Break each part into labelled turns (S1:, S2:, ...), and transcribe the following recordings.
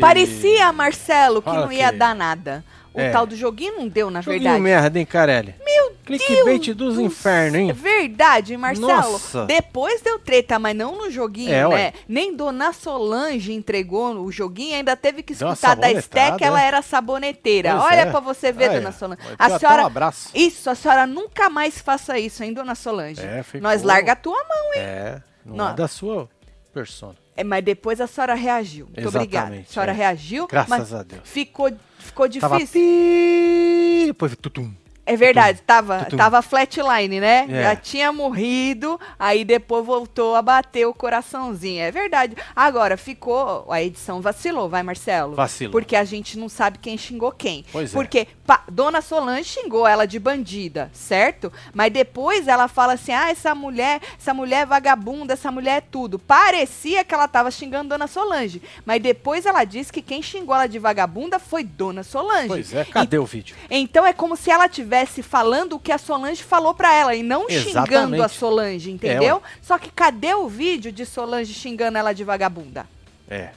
S1: parecia, Marcelo, que
S2: Fala
S1: não ia
S2: que-
S1: dar nada. O
S2: É.
S1: tal do joguinho não deu, na
S2: Joguinho
S1: verdade.
S2: merda, hein, Carelli?
S1: Meu
S2: Clickbait
S1: Deus
S2: dos
S1: do
S2: infernos, hein?
S1: É verdade, Marcelo.
S2: Nossa.
S1: Depois deu treta, mas não no joguinho,
S2: É,
S1: né?
S2: ué.
S1: Nem Dona Solange entregou o joguinho, ainda teve que
S2: Deu uma
S1: escutar da Esté
S2: sabonetada,
S1: que ela era saboneteira.
S2: Pois
S1: Olha
S2: é.
S1: pra você ver,
S2: Aí,
S1: Dona Solange.
S2: vai
S1: A
S2: até
S1: senhora.
S2: um abraço.
S1: Isso, a senhora nunca mais faça isso, hein, Dona Solange?
S2: É, ficou-
S1: Nós larga a tua mão, hein?
S2: É, não,
S1: Não.
S2: é da sua persona.
S1: É, mas depois a senhora reagiu. Muito obrigada. A
S2: Exatamente,
S1: senhora
S2: é.
S1: reagiu,
S2: Graças
S1: mas
S2: a Deus.
S1: ficou, ficou
S2: Tava
S1: difícil.
S2: pi... Depois tutum.
S1: É verdade, tava,
S2: Tutum.
S1: tava flatline, né?
S2: É.
S1: Já tinha morrido, aí depois voltou a bater o coraçãozinho. É verdade. Agora, ficou. A edição vacilou, vai, Marcelo?
S2: Vacilou.
S1: Porque a gente não sabe quem xingou quem.
S2: Pois é.
S1: Porque Dona Solange xingou ela de bandida, certo? Mas depois ela fala assim: ah, essa mulher, essa mulher é vagabunda, essa mulher é tudo. Parecia que ela tava xingando Dona Solange. Mas depois ela disse que quem xingou ela de vagabunda foi Dona Solange.
S2: Pois é, cadê o vídeo?
S1: Então é como se ela tivesse falando o que a Solange falou pra ela e não xingando
S2: Exatamente.
S1: a Solange, entendeu? Só que cadê o vídeo de Solange xingando ela de vagabunda?
S2: É,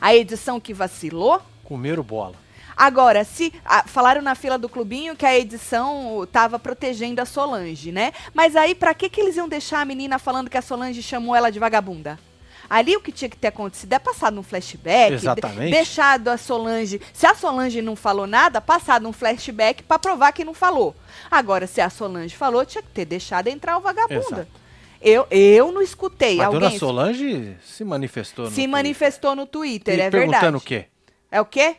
S1: A edição que vacilou?
S2: comeram bola.
S1: Agora, se ah, falaram na fila do clubinho que a edição tava protegendo a Solange, né? Mas aí pra que que eles iam deixar a menina falando que a Solange chamou ela de vagabunda? Ali o que tinha que ter acontecido é passado um flashback,
S2: Exatamente.
S1: deixado a Solange, se a Solange não falou nada, passado um flashback pra provar que não falou. Agora, se a Solange falou, tinha que ter deixado entrar o vagabunda.
S2: Exato.
S1: Eu, eu não escutei.
S2: Mas
S1: Alguém
S2: Dona Solange se manifestou no
S1: se
S2: Twitter.
S1: manifestou no Twitter,
S2: E
S1: é
S2: Perguntando
S1: verdade.
S2: o quê?
S1: É o quê?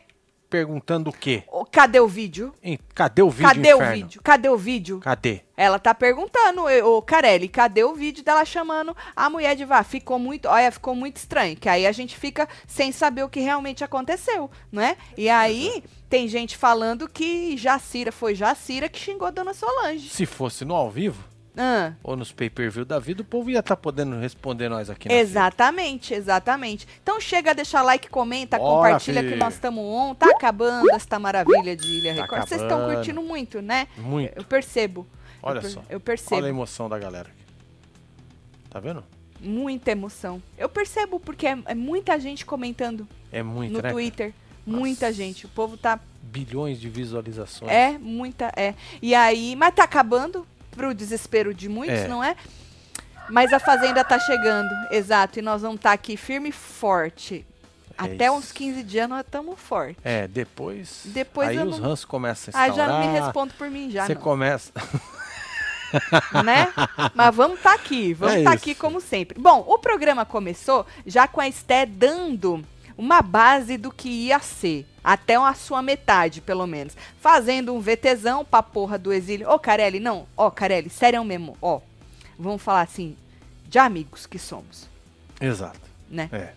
S2: Perguntando o quê?
S1: Cadê o vídeo?
S2: Hein, cadê o vídeo,
S1: Cadê o
S2: inferno?
S1: vídeo? Cadê o vídeo?
S2: Cadê?
S1: Ela tá perguntando, ô Carelli, cadê o vídeo dela chamando a mulher de vá? Ficou muito, olha, ficou muito estranho, que aí a gente fica sem saber o que realmente aconteceu, não é? E aí tem gente falando que Jacira foi Jacira que xingou a Dona Solange.
S2: Se fosse no ao vivo
S1: Ah,
S2: ou nos pay-per-view da vida, o povo ia estar podendo responder nós aqui
S1: exatamente, exatamente. Então chega a deixar like, comenta,
S2: Bora,
S1: compartilha que
S2: filho.
S1: nós estamos on. Tá acabando esta maravilha de Ilha
S2: Tá
S1: Record. Vocês estão curtindo muito, né?
S2: Muito.
S1: Eu percebo.
S2: Olha
S1: eu per-
S2: só.
S1: Eu percebo.
S2: Olha a emoção da galera. Tá vendo?
S1: Muita emoção. Eu percebo porque é, é muita gente comentando
S2: É muito,
S1: no
S2: né?
S1: Twitter. Muita
S2: Nossa.
S1: gente. O povo tá.
S2: Bilhões de visualizações.
S1: É, muita. É. E aí. Mas tá acabando pro desespero de muitos,
S2: É.
S1: não é? Mas a Fazenda tá chegando. Exato. E nós vamos estar aqui firme e forte.
S2: É
S1: Até
S2: isso.
S1: uns 15 dias nós estamos fortes.
S2: É, depois.
S1: Depois
S2: aí os
S1: não-
S2: ranços começam a
S1: Ah,
S2: instaurar.
S1: já não me respondo por mim, já
S2: Você
S1: não.
S2: começa.
S1: né? Mas vamos estar aqui, vamos
S2: É
S1: estar
S2: isso.
S1: aqui como sempre. Bom, o programa começou já com a Esté dando uma base do que ia ser. Até a sua metade, pelo menos. Fazendo um VTzão pra porra do exílio. Ô, Carelli, não. Ó, Carelli, sério mesmo. Ó, vamos falar assim, de amigos que somos,
S2: Exato.
S1: né?
S2: É.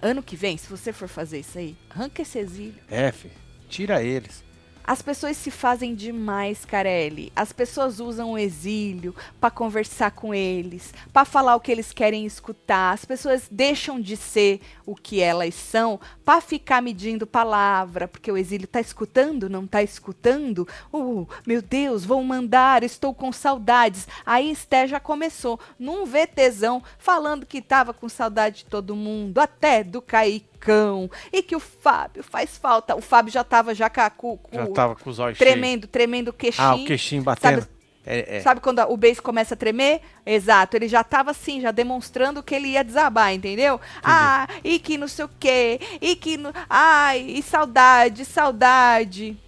S1: Ano que vem, se você for fazer isso aí, arranca esse exílio.
S2: É, fi. Tira eles.
S1: As pessoas se fazem demais, Carelli. As pessoas usam o exílio pra conversar com eles, pra falar o que eles querem escutar. As pessoas deixam de ser o que elas são pra ficar medindo palavra, porque o exílio tá escutando, não tá escutando. Uh, meu Deus, vou mandar, estou com saudades. Aí Esté já começou num VTzão falando que tava com saudade de todo mundo, até do Kaique Cão, e que o Fábio faz falta. O Fábio já tava já com, com
S2: Já tava com os olhos
S1: tremendo, tremendo o queixinho.
S2: Ah, o queixinho batendo.
S1: Sabe-
S2: É, é.
S1: Sabe quando a- o beijo começa a tremer? Exato, ele já tava assim, já demonstrando que ele ia desabar, entendeu? Ah, e que não sei o quê, e que. No, ai, e saudade, saudade.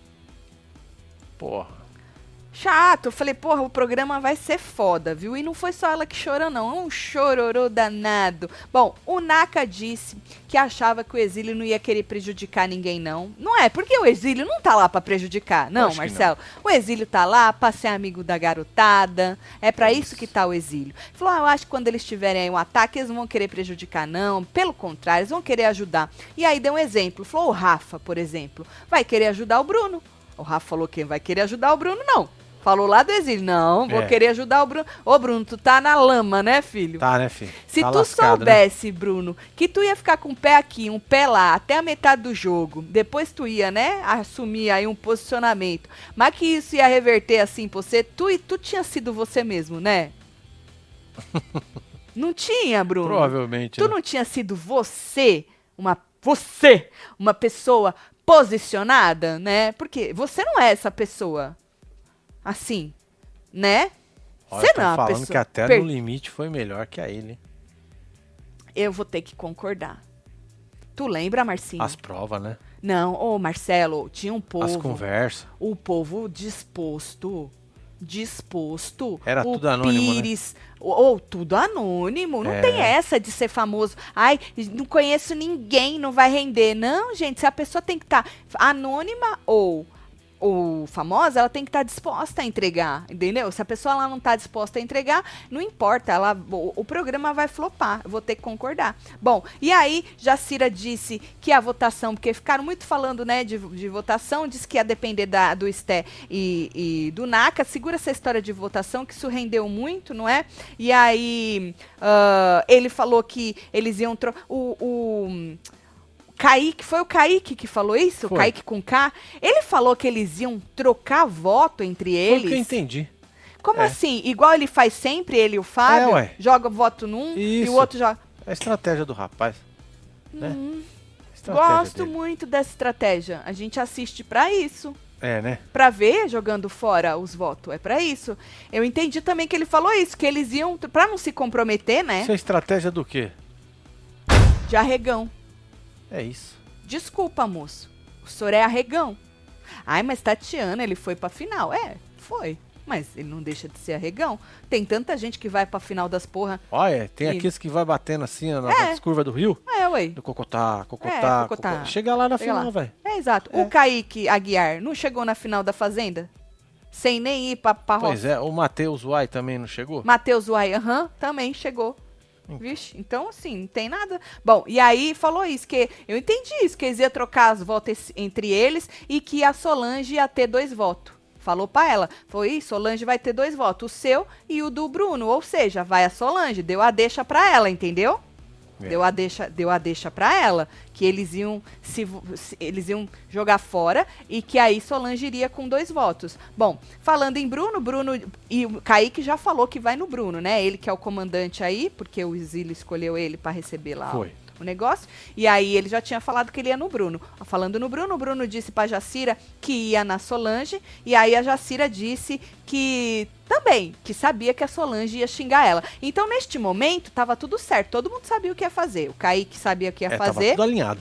S2: Porra.
S1: Chato, eu falei, porra, o programa vai ser foda, viu? E não foi só ela que chorou, não. É um chororô danado. Bom, o Naka disse que achava que o exílio não ia querer prejudicar ninguém, não. Não é, porque o exílio não tá lá pra prejudicar, não,
S2: Acho
S1: Marcelo. O exílio tá lá pra ser amigo da garotada. É pra isso que tá o exílio. Falou, ah, eu acho que quando eles tiverem aí um ataque, eles não vão querer prejudicar, não. Pelo contrário, eles vão querer ajudar. E aí deu um exemplo. Falou, o Rafa, por exemplo, vai querer ajudar o Bruno. O Rafa falou que vai querer ajudar o Bruno, não. Falou lá do exílio. Não, vou
S2: É.
S1: querer ajudar o Bruno. Ô, Bruno, tu tá na lama, né, filho?
S2: Tá, né, filho?
S1: Se
S2: tá
S1: tu
S2: lascado, né?
S1: soubesse, Bruno, que tu ia ficar com um pé aqui, um pé lá, até a metade do jogo, depois tu ia, né, assumir aí um posicionamento, mas que isso ia reverter assim pra você, tu, tu tinha sido você mesmo, né? não tinha, Bruno?
S2: Provavelmente.
S1: Tu
S2: né?
S1: não tinha sido você uma você, uma pessoa posicionada, né? Porque você não é essa pessoa. Assim, né?
S2: Olha,
S1: Você
S2: tô
S1: não uma
S2: falando
S1: pessoa
S2: que até
S1: per-
S2: no limite foi melhor que a ele.
S1: Eu vou ter que concordar. Tu lembra, Marcinho?
S2: As provas, né?
S1: Não, ô Marcelo, tinha um
S2: As
S1: povo.
S2: conversas.
S1: o povo disposto. Disposto.
S2: Era
S1: o
S2: tudo anônimo, né?
S1: Pires, ou, ou tudo anônimo. Não
S2: É.
S1: tem essa de ser famoso. Ai, não conheço ninguém, não vai render. Não, gente, se a pessoa tem que estar anônima ou ou famosa, ela tem que estar disposta a entregar, entendeu? Se a pessoa ela não está disposta a entregar, não importa, ela, o, o programa vai flopar, vou ter que concordar. Bom, e aí, Jacira disse que a votação, porque ficaram muito falando, né, de, de votação, disse que ia depender da, do Esté e, e do NACA, segura essa história de votação, que isso rendeu muito, não é? E aí, ah, ele falou que eles iam... O, o Kaique, foi o Kaique que falou isso?
S2: Foi.
S1: Kaique com K? Ele falou que eles iam trocar voto entre
S2: Foi o
S1: eles.
S2: que eu entendi.
S1: Como
S2: É.
S1: assim? Igual ele faz sempre, ele e o Fábio?
S2: É.
S1: Joga voto num e
S2: Isso.
S1: o outro joga.
S2: É a estratégia do rapaz. Né? Estratégia
S1: Hum. Gosto
S2: dele.
S1: muito dessa estratégia. A gente assiste pra isso.
S2: É, né?
S1: Pra ver jogando fora os votos. É pra isso. Eu entendi também que ele falou isso, que eles iam, pra não se comprometer, né?
S2: Isso é estratégia do quê?
S1: De arregão.
S2: É isso.
S1: Desculpa, moço. O senhor é arregão. Ai, mas Tatiana, ele foi pra final. É, foi. Mas ele não deixa de ser arregão. Tem tanta gente que vai pra final das porra.
S2: Olha, tem
S1: E-
S2: aqueles que vai batendo assim ó,
S1: É.
S2: nas curvas do rio.
S1: É, ué.
S2: Do Cocotá, Cocotá,
S1: É, Cocotá.
S2: Cocotá. Chega lá na
S1: Chega
S2: final, velho.
S1: É, exato.
S2: É.
S1: O Kaique Aguiar não chegou na final da Fazenda? Sem nem ir pra, pra
S2: Pois
S1: roça.
S2: é, o Matheus Uai também não chegou?
S1: Matheus Uai, aham, também chegou.
S2: Então.
S1: Vixe, então assim, não tem nada. Bom, e aí falou isso, que eu entendi isso, que eles iam trocar as votos entre eles e que a Solange ia ter dois votos. Falou pra ela, foi isso, Solange vai ter dois votos, o seu e o do Bruno, ou seja, vai a Solange, deu a deixa pra ela, entendeu?
S2: É.
S1: Deu a deixa, deu a deixa para ela que eles iam se, se- eles iam jogar fora e que aí Solange iria com dois votos. Bom, falando em Bruno, Bruno e o Kaique já falou que vai no Bruno, né? Ele que é o comandante aí, porque o Exílio escolheu ele para receber lá
S2: Foi.
S1: O negócio. E aí ele já tinha falado que ele ia no Bruno. Falando no Bruno, o Bruno disse pra Jacira que ia na Solange. E aí a Jacira disse que também, que sabia que a Solange ia xingar ela. Então, neste momento, tava tudo certo. Todo mundo sabia o que ia fazer. O Kaique sabia o que ia
S2: É, tava
S1: fazer.
S2: tudo alinhado.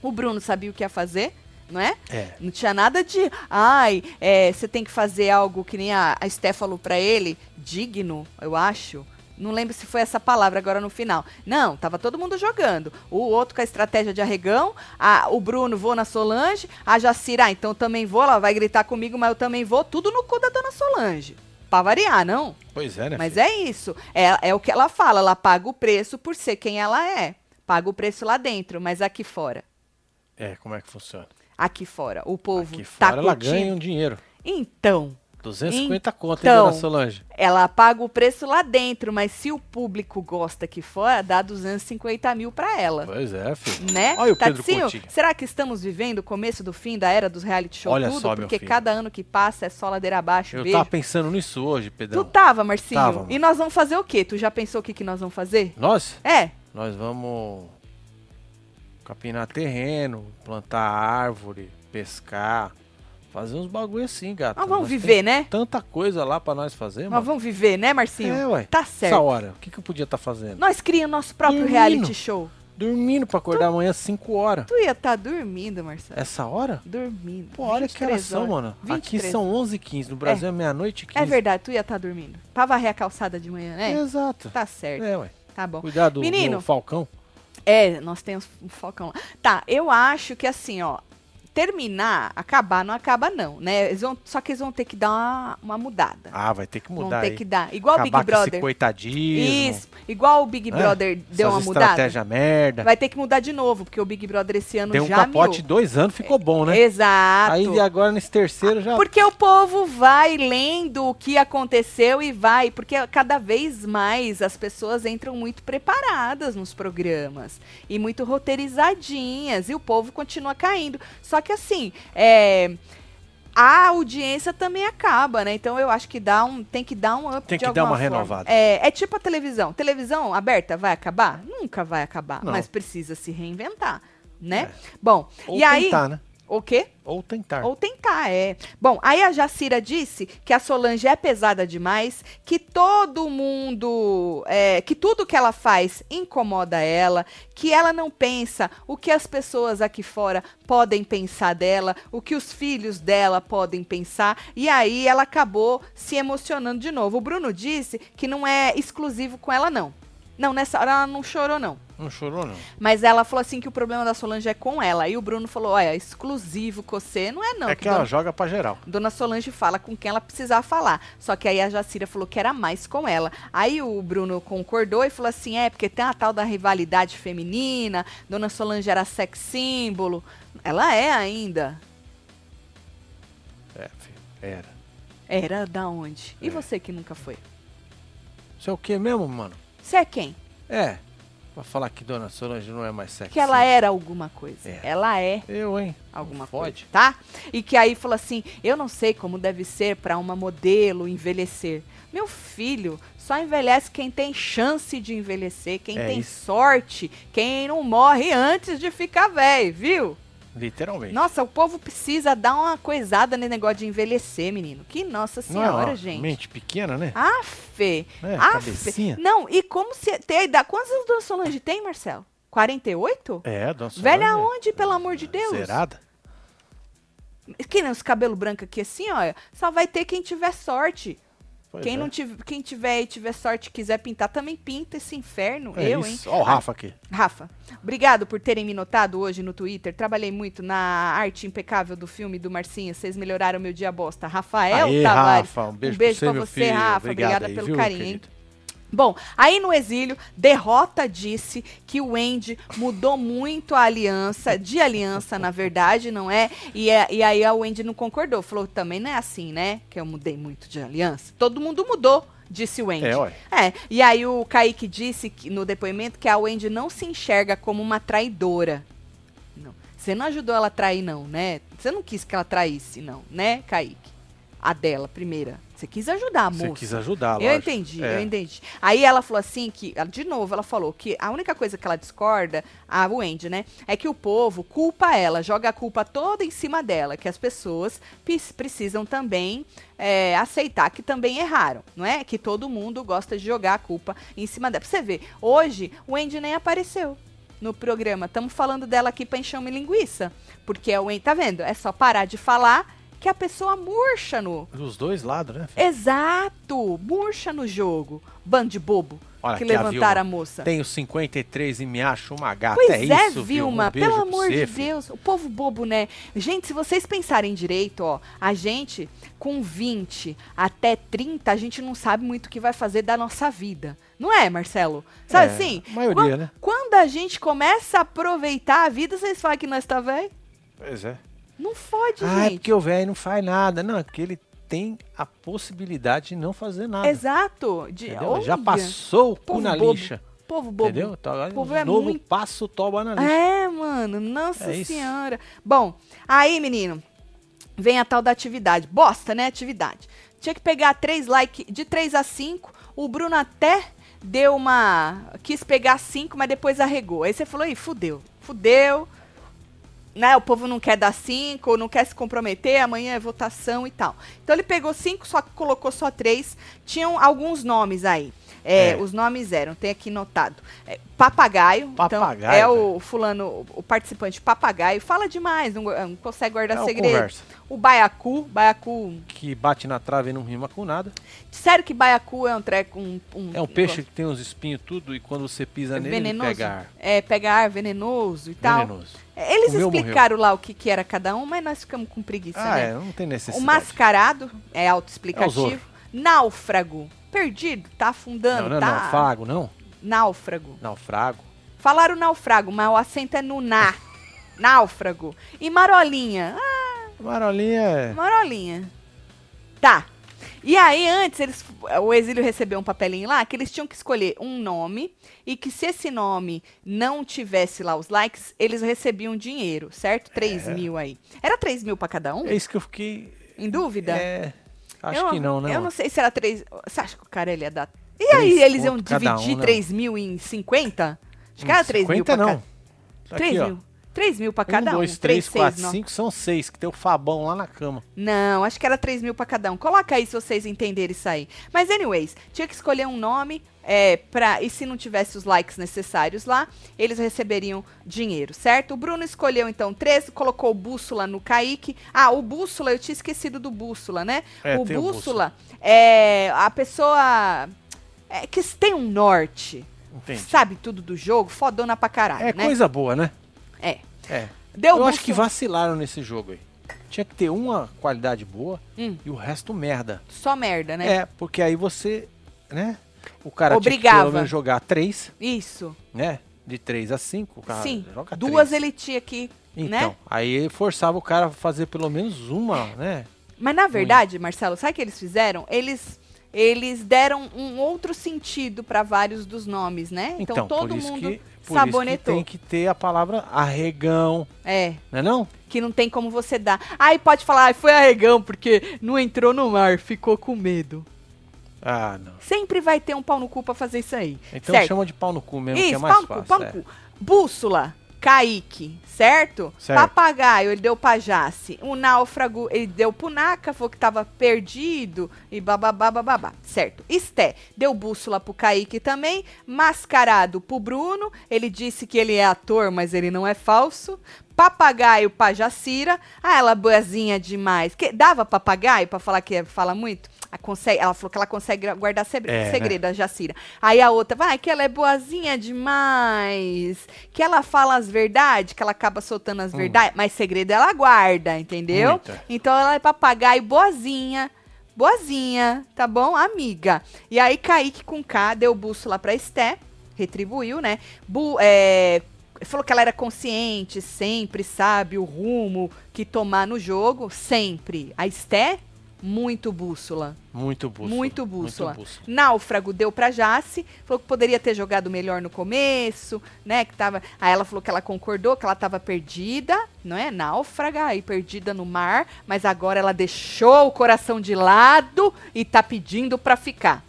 S1: O Bruno sabia o que ia fazer, não é?
S2: É.
S1: Não tinha nada de, ai, é, você tem que fazer algo que nem a, a Sté falou pra ele, digno, eu acho. Não lembro se foi essa palavra agora no final. Não, tava todo mundo jogando. O outro com a estratégia de arregão, a- o Bruno vou na Solange, a Jacira, ah, então também vou, ela vai gritar comigo, mas eu também vou, tudo no cu da dona Solange. Pra variar, não?
S2: Pois é, né?
S1: Mas
S2: filho?
S1: é isso. É, é o que ela fala. Ela paga o preço por ser quem ela é. Paga o preço lá dentro, mas aqui fora.
S2: É, como é que funciona?
S1: Aqui fora. O povo
S2: Aqui
S1: tá
S2: fora ela
S1: curtindo.
S2: ganha um dinheiro.
S1: Então,
S2: 250 conto, hein,
S1: Então.
S2: dona Solange?
S1: ela paga o preço lá dentro, mas se o público gosta aqui fora, dá 250 mil pra ela.
S2: Pois é, filho.
S1: Né?
S2: Olha o Pedro
S1: Tatinho,
S2: Coutinho.
S1: será que estamos vivendo o começo do fim da era dos reality show
S2: Olha
S1: tudo?
S2: só, meu
S1: Porque
S2: filho.
S1: cada ano que passa é só ladeira abaixo.
S2: Eu
S1: beijo.
S2: tava pensando nisso hoje,
S1: Tu
S2: Pedrão.
S1: tava, Marcinho?
S2: Tava,
S1: e nós vamos fazer o quê? Tu já pensou o que, que nós vamos fazer?
S2: Nós?
S1: É,
S2: Nós vamos capinar terreno, plantar árvore, pescar, fazer uns bagulho assim, gato.
S1: nós vamos
S2: Nós
S1: viver, né?
S2: Tanta coisa lá pra nós fazer,
S1: Nós
S2: mano.
S1: vamos viver, né, Marcinho?
S2: É, ué.
S1: Tá
S2: Essa
S1: certo.
S2: hora, o que, que eu podia estar fazendo?
S1: Nós criamos nosso próprio
S2: Dormindo.
S1: reality show.
S2: Dormindo pra acordar amanhã às 5 horas.
S1: Tu ia estar dormindo, Marcelo.
S2: Essa hora?
S1: Dormindo.
S2: Pô, olha que
S1: 23
S2: horas são, mano. Aqui
S1: 23.
S2: são 11h15, no Brasil é, meia-noite e 15.
S1: É verdade, tu ia estar dormindo. Pra varrer a calçada de manhã, né?
S2: Exato.
S1: Tá certo.
S2: É, ué.
S1: Tá bom.
S2: Cuidado
S1: Menino.
S2: do Falcão.
S1: É, nós temos um focão lá. Tá, eu acho que assim, ó, terminar, acabar, não acaba não, né? Eles vão, só que eles vão ter que dar uma, uma mudada.
S2: Ah, vai ter que
S1: vão
S2: mudar
S1: ter
S2: aí.
S1: que dar. Igual o
S2: Acabar
S1: Big
S2: com esse
S1: Brother.
S2: coitadismo.
S1: Isso, igual o Big
S2: É,
S1: Brother deu
S2: essas
S1: uma mudada.
S2: estratégia merda.
S1: Vai ter que mudar de novo, porque o Big Brother esse ano
S2: Deu um
S1: já
S2: capote
S1: miou.
S2: dois anos, ficou bom, né?
S1: Exato.
S2: Aí agora nesse terceiro já.
S1: Porque o povo vai lendo o que aconteceu e vai, porque cada vez mais as pessoas entram muito preparadas nos programas e muito roteirizadinhas e o povo continua caindo. Só que assim, é, a audiência também acaba, né? Então eu acho que dá um, tem que dar um up
S2: Tem que dar uma
S1: forma.
S2: renovada.
S1: É, é tipo a televisão. Televisão aberta vai acabar? Nunca vai acabar,
S2: Não.
S1: mas precisa se reinventar. né?
S2: É.
S1: Bom,
S2: Ou
S1: e aí...
S2: tentar, né?
S1: O quê?
S2: Ou tentar.
S1: Ou tentar, é. Bom, aí a Jacira disse que a Solange é pesada demais, que todo mundo, é, que tudo que ela faz incomoda ela, que ela não pensa o que as pessoas aqui fora podem pensar dela, o que os filhos dela podem pensar, e aí ela acabou se emocionando de novo. O Bruno disse que não é exclusivo com ela, não. Não, nessa hora ela não chorou, não.
S2: Não chorou, não.
S1: Mas ela falou assim que o problema da Solange é com ela. E o Bruno falou: olha, exclusivo com você. Não é, não.
S2: é que ela joga pra geral.
S1: Dona Solange fala com quem ela precisar falar. Só que aí a Jacira falou que era mais com ela. Aí o Bruno concordou e falou assim: é, porque tem a tal da rivalidade feminina. Dona Solange era sex símbolo. Ela é ainda.
S2: É, filho, era.
S1: Era da onde? E
S2: É.
S1: você que nunca foi?
S2: Isso é o que mesmo, mano?
S1: Você é quem?
S2: É. Pra falar que Dona Solange não é mais sexy.
S1: Que ela era alguma coisa.
S2: É.
S1: Ela é.
S2: Eu, hein?
S1: alguma
S2: Não
S1: coisa, tá? E que aí falou assim: "Eu não sei como deve ser para uma modelo envelhecer". Meu filho, só envelhece quem tem chance de envelhecer, quem
S2: É
S1: tem
S2: isso.
S1: sorte, quem não morre antes de ficar velho, viu?
S2: Literalmente.
S1: Nossa, o povo precisa dar uma coisada nesse negócio de envelhecer, menino. Que nossa
S2: não é
S1: senhora,
S2: uma
S1: gente.
S2: mente pequena, né?
S1: Afe.
S2: É,
S1: afe.
S2: cabecinha.
S1: Não, e como se tem a idade? Quantos anos Dona Solange tem, Marcelo? 48?
S2: É, Dona Solange.
S1: Velha
S2: é
S1: aonde, pelo amor de Deus?
S2: Zerada?
S1: Que nem os cabelos brancos aqui assim, olha. Só vai ter quem tiver sorte.
S2: Pois
S1: quem
S2: é.
S1: não tiver, quem tiver e tiver sorte e quiser pintar, também pinta esse inferno.
S2: É
S1: eu,
S2: isso.
S1: hein?
S2: Ó o Rafa aqui.
S1: Rafa, obrigado por terem me notado hoje no Twitter. Trabalhei muito na arte impecável do filme do Marcinho. Vocês melhoraram meu dia bosta. Rafael
S2: Aê,
S1: Tavares.
S2: Rafa, um beijo,
S1: um beijo
S2: pra você,
S1: pra. Rafa. Obrigada
S2: aí,
S1: pelo
S2: viu,
S1: carinho, hein? Bom, aí no exílio, Derrota disse que o Andy mudou muito a aliança, de aliança, na verdade, não é? E, é- e aí a Wendy não concordou. Falou, também não é assim, né? Que eu mudei muito de aliança. Todo mundo mudou, disse o Wendy.
S2: É, ué.
S1: É, e aí o Kaique disse que, no depoimento que a Wendy não se enxerga como uma traidora. Não. Você não ajudou ela a trair, não, né? Você não quis que ela traísse, não, né, Kaique? A dela, primeira. Você quis ajudar a
S2: Você quis ajudar,
S1: Eu
S2: lógico.
S1: entendi,
S2: É.
S1: eu entendi. Aí ela falou assim que, de novo, ela falou que a única coisa que ela discorda, a Wendy, né, é que o povo culpa ela, joga a culpa toda em cima dela, que as pessoas precisam também é, aceitar que também erraram, não é? Que todo mundo gosta de jogar a culpa em cima dela. Pra você ver, hoje o Wendy nem apareceu no programa. Estamos falando dela aqui pra encher uma linguiça. Porque a Wendy, tá vendo? É só parar de falar que a pessoa murcha no,
S2: Dos dois lados, né? filho?
S1: Exato! Murcha no jogo. Bando de bobo
S2: Olha
S1: que
S2: a
S1: levantaram a,
S2: Vilma.
S1: moça.
S2: Tenho 53 e me acho uma gata.
S1: Pois
S2: é,
S1: é,
S2: isso,
S1: Vilma,
S2: Um
S1: pelo amor
S2: você,
S1: de
S2: filho.
S1: Deus. O povo bobo, né? Gente, se vocês pensarem direito, ó, a gente com 20 até 30, a gente não sabe muito o que vai fazer da nossa vida. Não é, Marcelo? Sabe
S2: É,
S1: assim?
S2: a maioria,
S1: Quan-
S2: né?
S1: Quando a gente começa a aproveitar a vida, vocês falam que nós tá velho?
S2: Pois é.
S1: Não fode,
S2: Ah, é
S1: gente.
S2: porque o velho não faz nada. Não, é porque ele tem a possibilidade de não fazer nada.
S1: Exato. De?
S2: Já passou o cu
S1: povo
S2: na
S1: bobo.
S2: lixa.
S1: Povo bobo.
S2: Entendeu? Então, agora
S1: povo é
S2: novo
S1: muito-
S2: passa o toba na lixa.
S1: É, mano, nossa
S2: É isso.
S1: senhora. Bom, aí, menino, vem a tal da atividade. Bosta, né? Atividade. Tinha que pegar três likes, de 3 a 5. O Bruno até deu uma. Quis pegar 5, mas depois arregou. Aí você falou, ih, fudeu. Fudeu. Né, o povo não quer dar 5, não quer se comprometer, amanhã é votação e tal. Então ele pegou 5, só que colocou só 3. Tinham alguns nomes aí. É,
S2: É.
S1: Os nomes eram, tem aqui notado. É, papagaio.
S2: Papagaio,
S1: Então, é o fulano, o participante papagaio. Fala demais, não, não consegue guardar
S2: É
S1: segredo.
S2: conversa.
S1: O baiacu. Baiacu.
S2: Que bate na trave e não rima com nada.
S1: Sério que baiacu é um treco. Um,
S2: É um peixe que tem uns espinhos tudo e quando você pisa nele,
S1: venenoso.
S2: ele pega ar.
S1: É, pega ar venenoso e tal.
S2: Venenoso.
S1: É, Eles
S2: O
S1: explicaram lá o que, que era cada um, mas nós ficamos com preguiça,
S2: Ah,
S1: né?
S2: é, não tem
S1: O
S2: necessidade.
S1: mascarado é
S2: É o
S1: autoexplicativo.
S2: Zorro.
S1: Náufrago. Perdido, tá afundando,
S2: Não, não é
S1: tá?
S2: naufrago, não.
S1: Náufrago.
S2: Naufrago.
S1: Falaram náufrago, mas o acento é no na. Náufrago. E marolinha. Ah,
S2: Marolinha é...
S1: marolinha. Tá. E aí, antes, eles, o exílio recebeu um papelinho lá que eles tinham que escolher um nome e que se esse nome não tivesse lá os likes, eles recebiam dinheiro, certo? 3 mil aí. Era 3 mil pra cada um?
S2: É isso que eu fiquei...
S1: Em dúvida?
S2: É... Acho
S1: eu,
S2: que não, né?
S1: Eu não sei se era 3. Você acha que o cara ele ia dar. E aí, eles iam dividir
S2: um, né?
S1: 3 mil em 50? Acho que era 3 mil
S2: 50
S1: pra
S2: não.
S1: cada.
S2: Tá
S1: 3
S2: aqui, ó.
S1: Mil. 3 mil pra cada um.
S2: 1, 2, 3, 4, 5, são 6, que tem o Fabão lá na cama.
S1: Não, acho que era 3 mil pra cada um. Coloca aí se vocês entenderem isso aí. Mas, anyways, tinha que escolher um nome. É, pra, e se não tivesse os likes necessários lá, eles receberiam dinheiro, certo? O Bruno escolheu então 13, colocou o bússola no Kaique. Ah, o bússola, eu tinha esquecido do bússola, né?
S2: É,
S1: o
S2: tem o
S1: bússola é a pessoa é, que tem um norte,
S2: Entendi.
S1: sabe tudo do jogo, fodona pra caralho,
S2: É
S1: né?
S2: coisa boa, né?
S1: É.
S2: É.
S1: Deu
S2: Eu acho que vacilaram nesse jogo aí. Tinha que ter uma qualidade boa
S1: Hum.
S2: e o resto merda.
S1: Só merda, né?
S2: É, porque aí você, né? O cara tinha que
S1: Obrigava.
S2: pelo menos jogar 3,
S1: Isso.
S2: né? De 3 a 5, o cara
S1: Sim.
S2: joga
S1: Duas
S2: três.
S1: ele tinha aqui,
S2: Então,
S1: né?
S2: aí forçava o cara a fazer pelo menos uma, né?
S1: Mas na verdade, Marcelo, sabe o que eles fizeram? Eles eles deram um outro sentido pra vários dos nomes, né? Então,
S2: Então,
S1: todo mundo
S2: que, por
S1: sabonetou.
S2: isso que tem que ter a palavra arregão,
S1: É,
S2: não é não?
S1: que não tem como você dar. Aí pode falar, "Ai, foi arregão porque não entrou no mar, ficou com medo.
S2: Ah, não.
S1: Sempre vai ter um pau no cu pra fazer isso aí.
S2: Então
S1: certo?
S2: chama de pau no cu mesmo, que é
S1: Isso,
S2: mais
S1: pau no
S2: fácil.
S1: cu, pau no
S2: é.
S1: cu. Bússola, Kaique, certo?
S2: Certo.
S1: Papagaio, ele deu pra Jace. O náufrago, ele deu pro Naka, falou que tava perdido e bababá, bababá. Certo. Esté, deu bússola pro Kaique também. Mascarado pro Bruno, ele disse que ele é ator, mas ele não é falso. Papagaio pra Jacira. Ah, ela boazinha demais. Que, dava papagaio pra falar que fala muito? Ah, consegue, ela falou que ela consegue guardar
S2: É, né?
S1: segredo, a Jacira. Aí a outra, vai, que ela é boazinha demais. Que ela fala as verdades, que ela acaba soltando as verdades, mas segredo ela guarda, entendeu?
S2: Hum. Muita.
S1: Então ela é papagaio boazinha. Boazinha, tá bom? Amiga. E aí Kaique com K deu bússola pra Esté, retribuiu, né? Bu, é, falou que ela era consciente, sempre sabe o rumo que tomar no jogo, sempre. A Esté, muito bússola.
S2: Muito bússola.
S1: Muito bússola.
S2: Muito bússola.
S1: Náufrago deu pra Jace, falou que poderia ter jogado melhor no começo, né? Que tava. Aí ela falou que ela concordou, que ela tava perdida, não é? Náufraga e perdida no mar, mas agora ela deixou o coração de lado e tá pedindo pra ficar.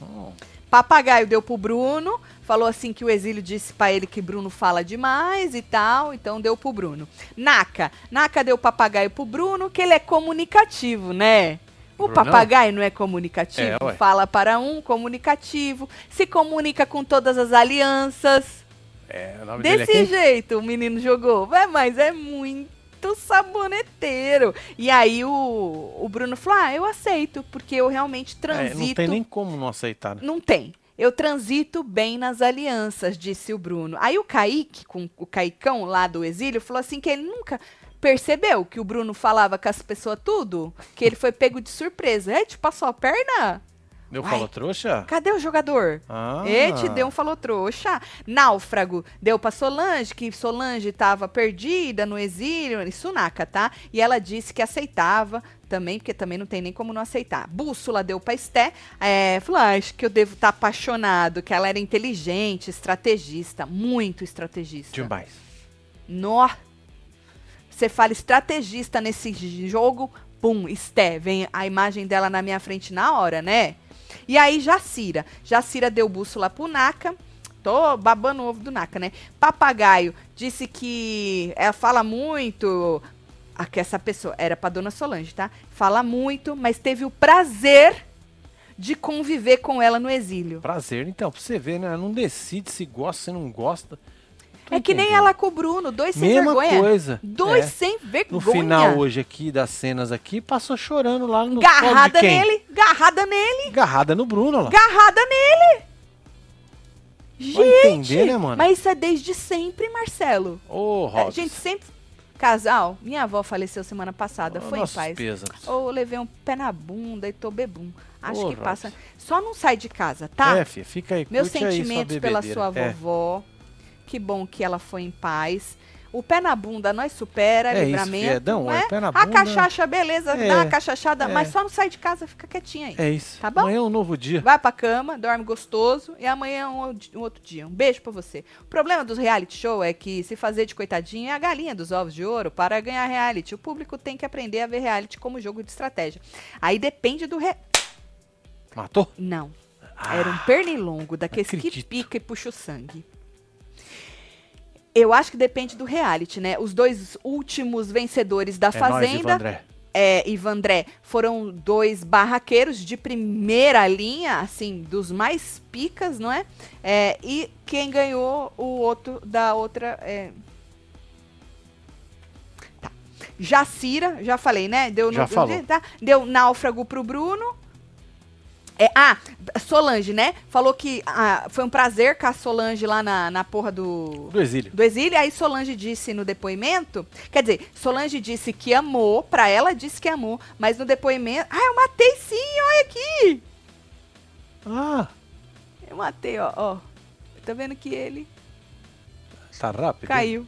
S2: Oh,
S1: Papagaio deu pro Bruno, falou assim que o exílio disse pra ele que Bruno fala demais e tal, então deu pro Bruno. Naka, Naka deu papagaio pro Bruno, que ele é comunicativo, né? O papagaio não é comunicativo?
S2: É.
S1: Fala para um, comunicativo, se comunica com todas as alianças.
S2: é, o nome dele
S1: Desse jeito o menino jogou. É, mas é muito saboneteiro. E aí o, o Bruno falou: Ah, eu aceito, porque eu realmente
S2: É,
S1: transito.
S2: não tem nem como não aceitar, né?
S1: Não tem. Eu transito bem nas alianças, disse o Bruno. Aí o Kaique, com o Caicão lá do exílio, falou assim que ele nunca percebeu que o Bruno falava com as pessoas tudo, que ele foi pego de surpresa. É, te passou a perna?
S2: Deu
S1: Uai.
S2: falou trouxa?
S1: Cadê o jogador?
S2: Ah.
S1: E te deu um falou trouxa. Náufrago deu pra Solange, que Solange estava perdida no exílio, em Sunaka, tá? E ela disse que aceitava também, porque também não tem nem como não aceitar. Bússola deu pra Esté, é, falou, ah, acho que eu devo estar apaixonado, que ela era inteligente, estrategista, muito estrategista.
S2: Demais.
S1: Nó. Você fala estrategista nesse jogo, pum, Esté, vem a imagem dela na minha frente na hora, né? E aí, Jacira. Jacira deu bússola pro Naka. Tô babando o ovo do Naka, né? Papagaio disse que ela fala muito. Ah, que essa pessoa era pra dona Solange, tá? Fala muito, mas teve o prazer de conviver com ela no exílio.
S2: Prazer, então, pra você ver, né? Ela Não decide se gosta, se não gosta.
S1: É que nem ela com o Bruno, dois sem
S2: Mesma
S1: vergonha.
S2: coisa.
S1: Dois
S2: É.
S1: sem vergonha.
S2: No final hoje aqui, das cenas aqui, passou chorando lá no
S1: Garrada nele, garrada nele,
S2: Garrada no Bruno, lá.
S1: garrada nele.
S2: Vai
S1: Gente,
S2: entender, né, mano?
S1: mas isso é desde sempre, Marcelo.
S2: Ô,
S1: A
S2: Robson.
S1: gente sempre... Casal, minha avó faleceu semana passada,
S2: Ô,
S1: foi em paz.
S2: pêsames.
S1: Ou levei um pé na bunda e tô bebum. Acho
S2: Ô,
S1: que passa... Só não sai de casa, tá?
S2: É, filha, fica aí,
S1: Meus
S2: curte aí
S1: sentimentos pela sua
S2: É.
S1: Que bom que ela foi em paz. O pé na bunda nós supera,
S2: É isso,
S1: livramento.
S2: fiedão,
S1: não
S2: é
S1: é?
S2: pé na
S1: A
S2: bunda.
S1: cachaça, beleza,
S2: É,
S1: dá uma cachachada,
S2: é.
S1: mas só não sai de casa, fica quietinha aí.
S2: É isso.
S1: Tá bom?
S2: Amanhã é um novo dia.
S1: Vai pra cama, dorme gostoso e amanhã é um, um outro dia. Um beijo pra você. O problema dos reality show é que se fazer de coitadinha é a galinha dos ovos de ouro para ganhar reality. O público tem que aprender a ver reality como jogo de estratégia. Aí depende do re...
S2: Matou?
S1: Não. Era um pernilongo, daqueles que pica e puxa o sangue. Eu acho que depende do reality, né? Os dois últimos vencedores da
S2: É
S1: Fazenda
S2: Ivandré.
S1: é, e Vandré foram dois barraqueiros de primeira linha, assim, dos mais picas, não é? É, e quem ganhou o outro da outra. É... Tá. Jacira, já falei, né? Deu,
S2: Já
S1: no-
S2: falou.
S1: tá? Deu náufrago pro Bruno. É, ah, Solange, né? Falou que ah, foi um prazer com a Solange lá na, na porra do
S2: Do exílio.
S1: do exílio. Aí Solange disse no depoimento, quer dizer, Solange disse que amou, pra ela disse que amou, mas no depoimento, ah, eu matei sim, olha aqui.
S2: Ah,
S1: Eu matei, ó, ó. Tá vendo que ele
S2: tá rápido.
S1: caiu.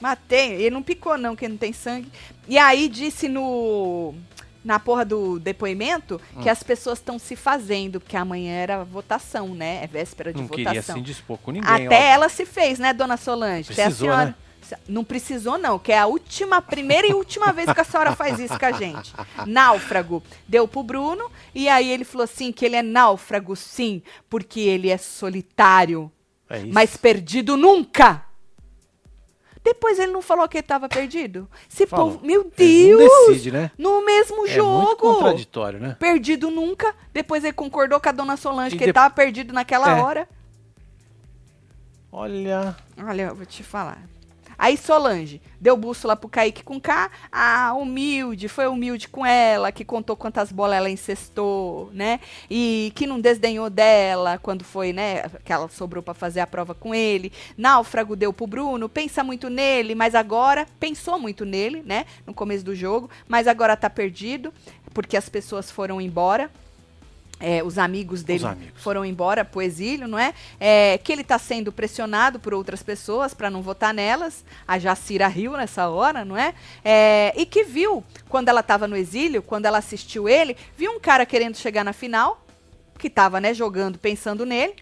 S1: Matei, ele não picou não, que não tem sangue. E aí disse no na porra do depoimento
S2: Hum.
S1: que as pessoas estão se fazendo, porque amanhã era votação, né? É véspera de
S2: Não queria
S1: votação.
S2: se indispor com ninguém.
S1: Até ela se fez, né, dona Solange? Até a
S2: Precisou,
S1: senhora-
S2: né?
S1: Não precisou, não, que é a última, primeira e última vez que a senhora faz isso com a gente. Náufrago. Deu pro Bruno, e aí ele falou assim: que ele é náufrago, sim, porque ele é solitário,
S2: É
S1: mas perdido nunca. Depois ele não falou que ele tava perdido? Se
S2: Falou.
S1: povo, meu
S2: Ele não
S1: Deus!
S2: decide, né?
S1: No mesmo
S2: É muito
S1: jogo.
S2: contraditório, né?
S1: perdido nunca. Depois ele concordou com a dona Solange
S2: E
S1: que ele
S2: dep-
S1: tava perdido naquela
S2: É.
S1: hora.
S2: Olha.
S1: Olha, eu vou te falar. Aí Solange deu bússola pro Kaique com K. Ah, humilde, foi humilde com ela, que contou quantas bolas ela incestou, né? E que não desdenhou dela quando foi, né? Que ela sobrou pra fazer a prova com ele. Náufrago deu pro Bruno, pensa muito nele, mas agora pensou muito nele, né? No começo do jogo, mas agora tá perdido, porque as pessoas foram embora. É, os amigos dele
S2: amigos.
S1: foram embora pro exílio, não é? É, que ele está sendo pressionado por outras pessoas para não votar nelas. A Jacira riu nessa hora, não é? É, e que viu, quando ela estava no exílio, quando ela assistiu ele, viu um cara querendo chegar na final, que estava né, jogando, pensando nele.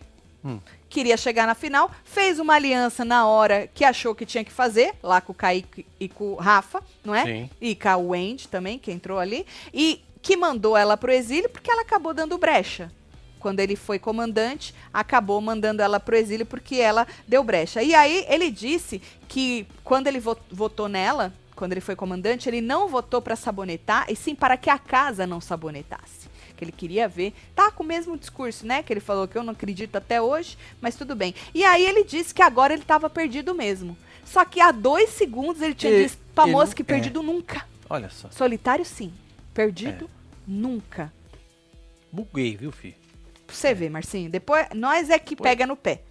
S2: Hum.
S1: Queria chegar na final, fez uma aliança na hora que achou que tinha que fazer, lá com o Kaique e com o Rafa, não é?
S2: Sim.
S1: E com a Wendy também, que entrou ali. E que mandou ela pro exílio porque ela acabou dando brecha. Quando ele foi comandante, acabou mandando ela pro exílio porque ela deu brecha. E aí ele disse que quando ele vo- votou nela, quando ele foi comandante, ele não votou para sabonetar, e sim para que a casa não sabonetasse. Que ele queria ver. Tá com o mesmo discurso, né? Que ele falou que eu não acredito até hoje, mas tudo bem. E aí ele disse que agora ele estava perdido mesmo. Só que há dois segundos ele tinha
S2: E-
S1: dito pra
S2: ele
S1: moça que
S2: é.
S1: perdido nunca.
S2: Olha só.
S1: Solitário, sim. Perdido,
S2: É.
S1: nunca.
S2: Buguei, viu, filho?
S1: Pra você ver, Marcinho. Depois, nós é que
S2: Foi.
S1: pega no pé. tá?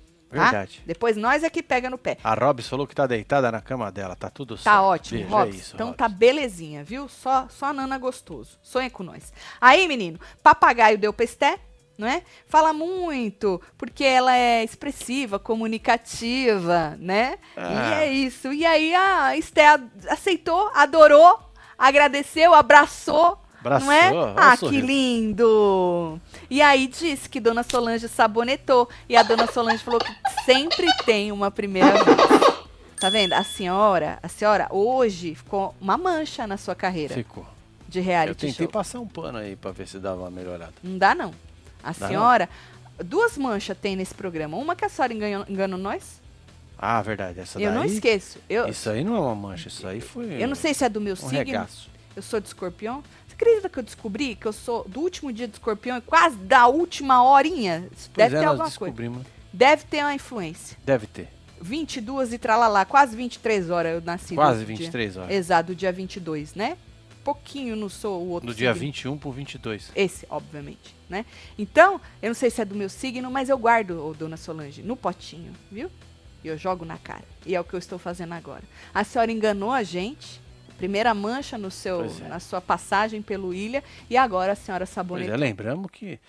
S2: Verdade.
S1: Depois nós é que pega no pé.
S2: A Robs falou que tá deitada na cama dela. Tá tudo certo.
S1: Tá ótimo,
S2: Veja,
S1: Robson.
S2: É isso,
S1: então
S2: Robs.
S1: tá belezinha, viu? Só, só Nana gostoso. Sonha com nós. Aí, menino, papagaio deu pesté, não é? Fala muito, porque ela é expressiva, comunicativa, né? E
S2: Ah.
S1: é isso. E aí a Esté aceitou, adorou, agradeceu, abraçou.
S2: Abraçou,
S1: não é? Ah, que lindo! E aí disse que Dona Solange sabonetou. E a Dona Solange falou que sempre tem uma primeira vez. Tá vendo? A senhora, a senhora hoje ficou uma mancha na sua carreira
S2: Ficou.
S1: de
S2: Eu
S1: reality
S2: tentei
S1: show.
S2: passar um pano aí pra ver se dava uma melhorada.
S1: Não dá, não. A
S2: Dá
S1: senhora. Duas manchas tem nesse programa. Uma que a senhora enganou, enganou nós.
S2: Ah, verdade. Essa
S1: eu
S2: daí.
S1: não esqueço. Eu,
S2: Isso aí não é uma mancha, isso aí foi.
S1: eu não sei se é do meu
S2: um
S1: signo.
S2: regaço.
S1: Eu sou de escorpião. Você acredita que eu descobri que eu sou do último dia de escorpião e quase da última horinha?
S2: Pois
S1: Deve
S2: é,
S1: ter alguma coisa.
S2: descobrimos.
S1: Deve ter uma influência.
S2: Deve ter.
S1: 22 e tralalá, quase 23 horas eu nasci.
S2: Quase
S1: do dia-
S2: 23 horas.
S1: Exato, do dia 22, né? Pouquinho não sou o outro
S2: Do dia
S1: signo.
S2: 21 pro 22.
S1: Esse, obviamente, né? Então, eu não sei se é do meu signo, mas eu guardo, ô, dona Solange, no potinho, viu? E eu jogo na cara. E é o que eu estou fazendo agora. A senhora enganou a gente. Primeira mancha no seu,
S2: é.
S1: na sua passagem pelo Ilha. E agora a senhora
S2: Pois é, lembramos que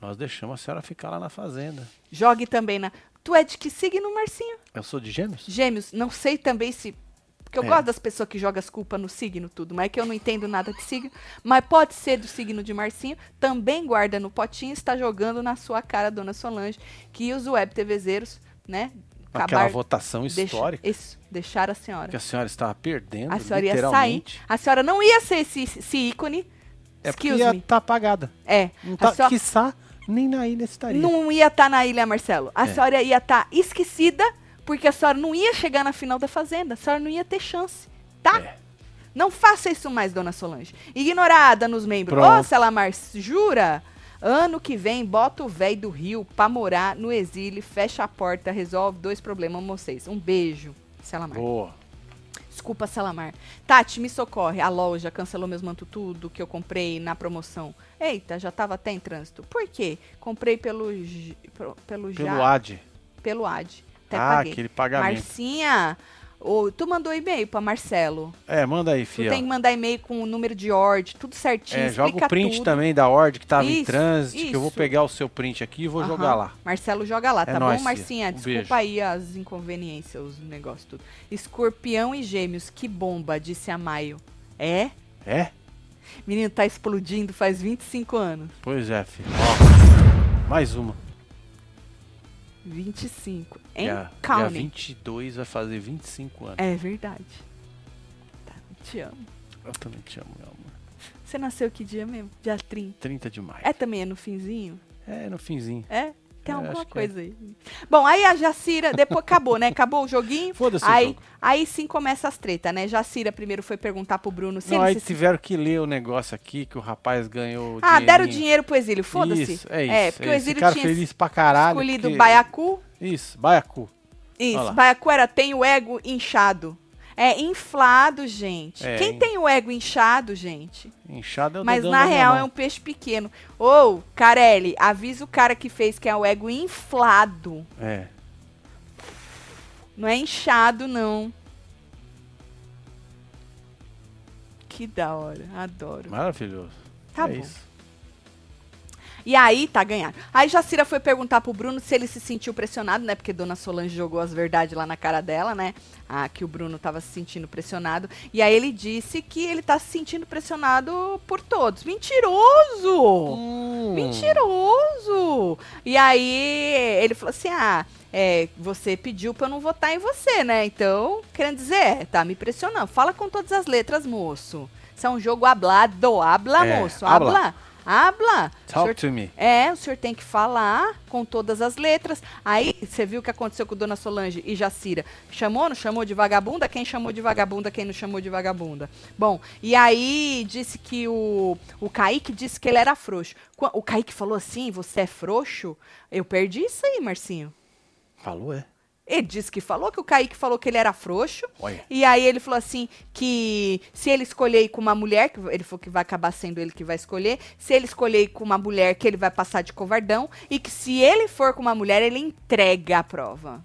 S2: nós deixamos a senhora ficar lá na fazenda.
S1: Jogue também na... Tu é de que signo, Marcinho?
S2: Eu sou de gêmeos?
S1: Gêmeos, não sei também se. Porque eu
S2: É.
S1: gosto das pessoas que jogam as culpas no signo, tudo, mas é que eu não entendo nada de signo. Mas pode ser do signo de Marcinho. Também guarda no potinho e está jogando na sua cara, dona Solange, que os web TVzeiros, né?
S2: Aquela votação
S1: deixa-
S2: histórica
S1: isso, deixar a senhora.
S2: que a senhora estava perdendo,
S1: A senhora ia sair. A senhora não ia ser esse, esse ícone.
S2: É porque
S1: Excuse
S2: ia estar apagada.
S1: É.
S2: Não tá,
S1: senhora-
S2: quiçá, nem na ilha estaria.
S1: não ia estar na ilha, Marcelo. A
S2: É.
S1: senhora ia estar esquecida Porque a senhora não ia chegar na final da Fazenda. A senhora não ia ter chance, tá?
S2: É.
S1: Não faça isso mais, dona Solange. Ignorada nos membros. Ô,
S2: Pronto.
S1: Selamar, jura? Ano que vem, bota o véi do Rio pra morar no exílio, fecha a porta, resolve dois problemas com vocês. Um beijo, Selamar.
S2: Boa.
S1: Desculpa, Selamar. Tati, me socorre. A loja cancelou meus manto tudo que eu comprei na promoção. Eita, já tava até em trânsito. Por quê? Comprei pelo, pelo,
S2: Pelo
S1: já,
S2: AD.
S1: pelo AD. Até
S2: Ah,
S1: paguei.
S2: aquele pagamento.
S1: Marcinha, ô, tu mandou e-mail pra Marcelo.
S2: É, manda aí,
S1: Tu
S2: filha.
S1: tem que mandar e-mail com o número de ordem, tudo certinho,
S2: É, joga o print
S1: tudo.
S2: também da ordem que tava em
S1: Isso,
S2: trânsito, que eu vou
S1: isso.
S2: pegar o seu print aqui e vou
S1: Aham.
S2: jogar lá.
S1: Marcelo joga lá,
S2: É
S1: tá
S2: nóis,
S1: bom. Marcinha?
S2: Um
S1: Desculpa
S2: beijo.
S1: aí as inconveniências, os negócios tudo. Escorpião e gêmeos, que bomba, disse a Maio. É?
S2: É?
S1: Menino, tá explodindo faz 25 anos.
S2: Pois é, filho. Ó, mais uma.
S1: 25. Hein?
S2: Dia, dia
S1: Counting.
S2: 22 vai fazer 25 anos.
S1: É verdade. Tá, te amo.
S2: Eu também te amo, meu amor.
S1: Você nasceu que dia mesmo? Dia 30.
S2: 30 de maio.
S1: É também é no finzinho?
S2: É, no finzinho.
S1: É? Tem
S2: É,
S1: alguma
S2: que
S1: coisa aí. Bom, aí a Jacira, depois acabou, né? Acabou o joguinho.
S2: Foda-se o
S1: Aí,
S2: jogo.
S1: aí sim começa as tretas, né? Jacira primeiro foi perguntar pro Bruno se
S2: Não,
S1: ele
S2: aí
S1: se
S2: tiveram que ler o negócio aqui que o rapaz ganhou
S1: Ah, deram dinheiro pro exílio, foda-se.
S2: Isso, é isso.
S1: É, porque o
S2: é.
S1: exílio
S2: Ficaram
S1: tinha
S2: feliz pra caralho.
S1: escolhido
S2: porque-
S1: Baiacu.
S2: Isso, Baiacu.
S1: Isso. Baiacu era tem o ego inchado. É inflado, gente.
S2: É,
S1: Quem
S2: in-
S1: tem o ego inchado, gente?
S2: Inchado é o
S1: Mas na real é um peixe pequeno. Ô, Carelli, avisa o cara que fez que é o ego inflado.
S2: É.
S1: Não é inchado, não. Que da hora, adoro.
S2: Maravilhoso.
S1: Tá
S2: é
S1: bom.
S2: isso.
S1: E aí, tá ganhando. Aí Jacira foi perguntar pro Bruno se ele se sentiu pressionado, né? Porque Dona Solange jogou as verdades lá na cara dela, né? Ah, que o Bruno tava se sentindo pressionado. E aí ele disse que ele tá se sentindo pressionado por todos. Mentiroso!
S2: Hum.
S1: Mentiroso! E aí ele falou assim: ah, é, você pediu pra eu não votar em você, né? Então, querendo dizer, é, tá me pressionando. Fala com todas as letras, moço. Isso é um jogo hablado. Habla,
S2: É,
S1: moço.
S2: habla.
S1: Habla. Habla.
S2: Talk
S1: senhor-
S2: to me.
S1: é, o senhor tem que falar com todas as letras. Aí, você viu o que aconteceu com Dona Solange e Jacira? Chamou, não chamou de vagabunda? Quem chamou de vagabunda, quem não chamou de vagabunda? Bom, e aí disse que o, o Kaique disse que ele era frouxo. O Kaique falou assim, você é frouxo? Eu perdi isso aí, Marcinho.
S2: Falou, é?
S1: Ele disse que falou, que o Kaique falou que ele era frouxo.
S2: Olha.
S1: E aí ele falou assim que se ele escolher ir com uma mulher, que ele falou que vai acabar sendo ele que vai escolher, se ele escolher ir com uma mulher, que ele vai passar de covardão, e que se ele for com uma mulher, ele entrega a prova.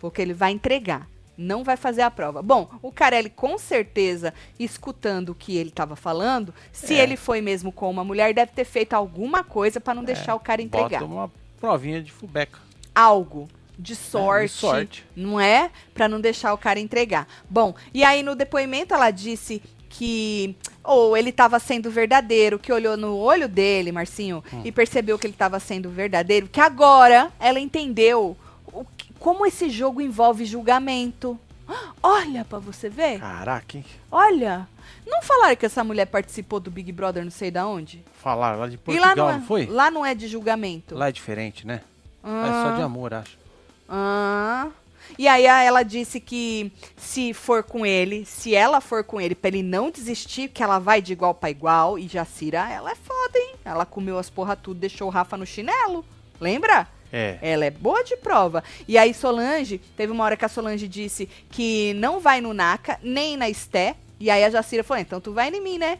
S1: Porque ele vai entregar, não vai fazer a prova. Bom, o Carelli com certeza, escutando o que ele estava falando, se
S2: É.
S1: ele foi mesmo com uma mulher, deve ter feito alguma coisa para não deixar o cara entregar
S2: Bota uma provinha de fubeca.
S1: algo de sorte,
S2: sorte.
S1: não é? Pra não deixar o cara entregar. Bom, e aí no depoimento ela disse que ou ele estava sendo verdadeiro, que olhou no olho dele, Marcinho,
S2: Hum.
S1: e percebeu que ele estava sendo verdadeiro, que agora ela entendeu o como esse jogo envolve julgamento. Olha pra você ver.
S2: Caraca, hein?
S1: Olha. Não falaram que essa mulher participou do Big Brother não sei da onde?
S2: Falaram lá de
S1: e
S2: Portugal,
S1: lá não, é,
S2: não foi?
S1: lá não é de julgamento.
S2: Lá é diferente, né? Lá é só de
S1: Ah.
S2: amor, acho.
S1: Ah. E aí ela disse que se for com ele, se ela for com ele, pra ele não desistir, que ela vai de igual pra igual. E Jacira, ela é foda, hein? Ela comeu as porra tudo, deixou o Rafa no chinelo. Lembra?
S2: É.
S1: Ela é boa de prova. E aí Solange, teve uma hora que a Solange disse que não vai no Naka, nem na Esté. E aí a Jacira falou, então tu vai em mim, né?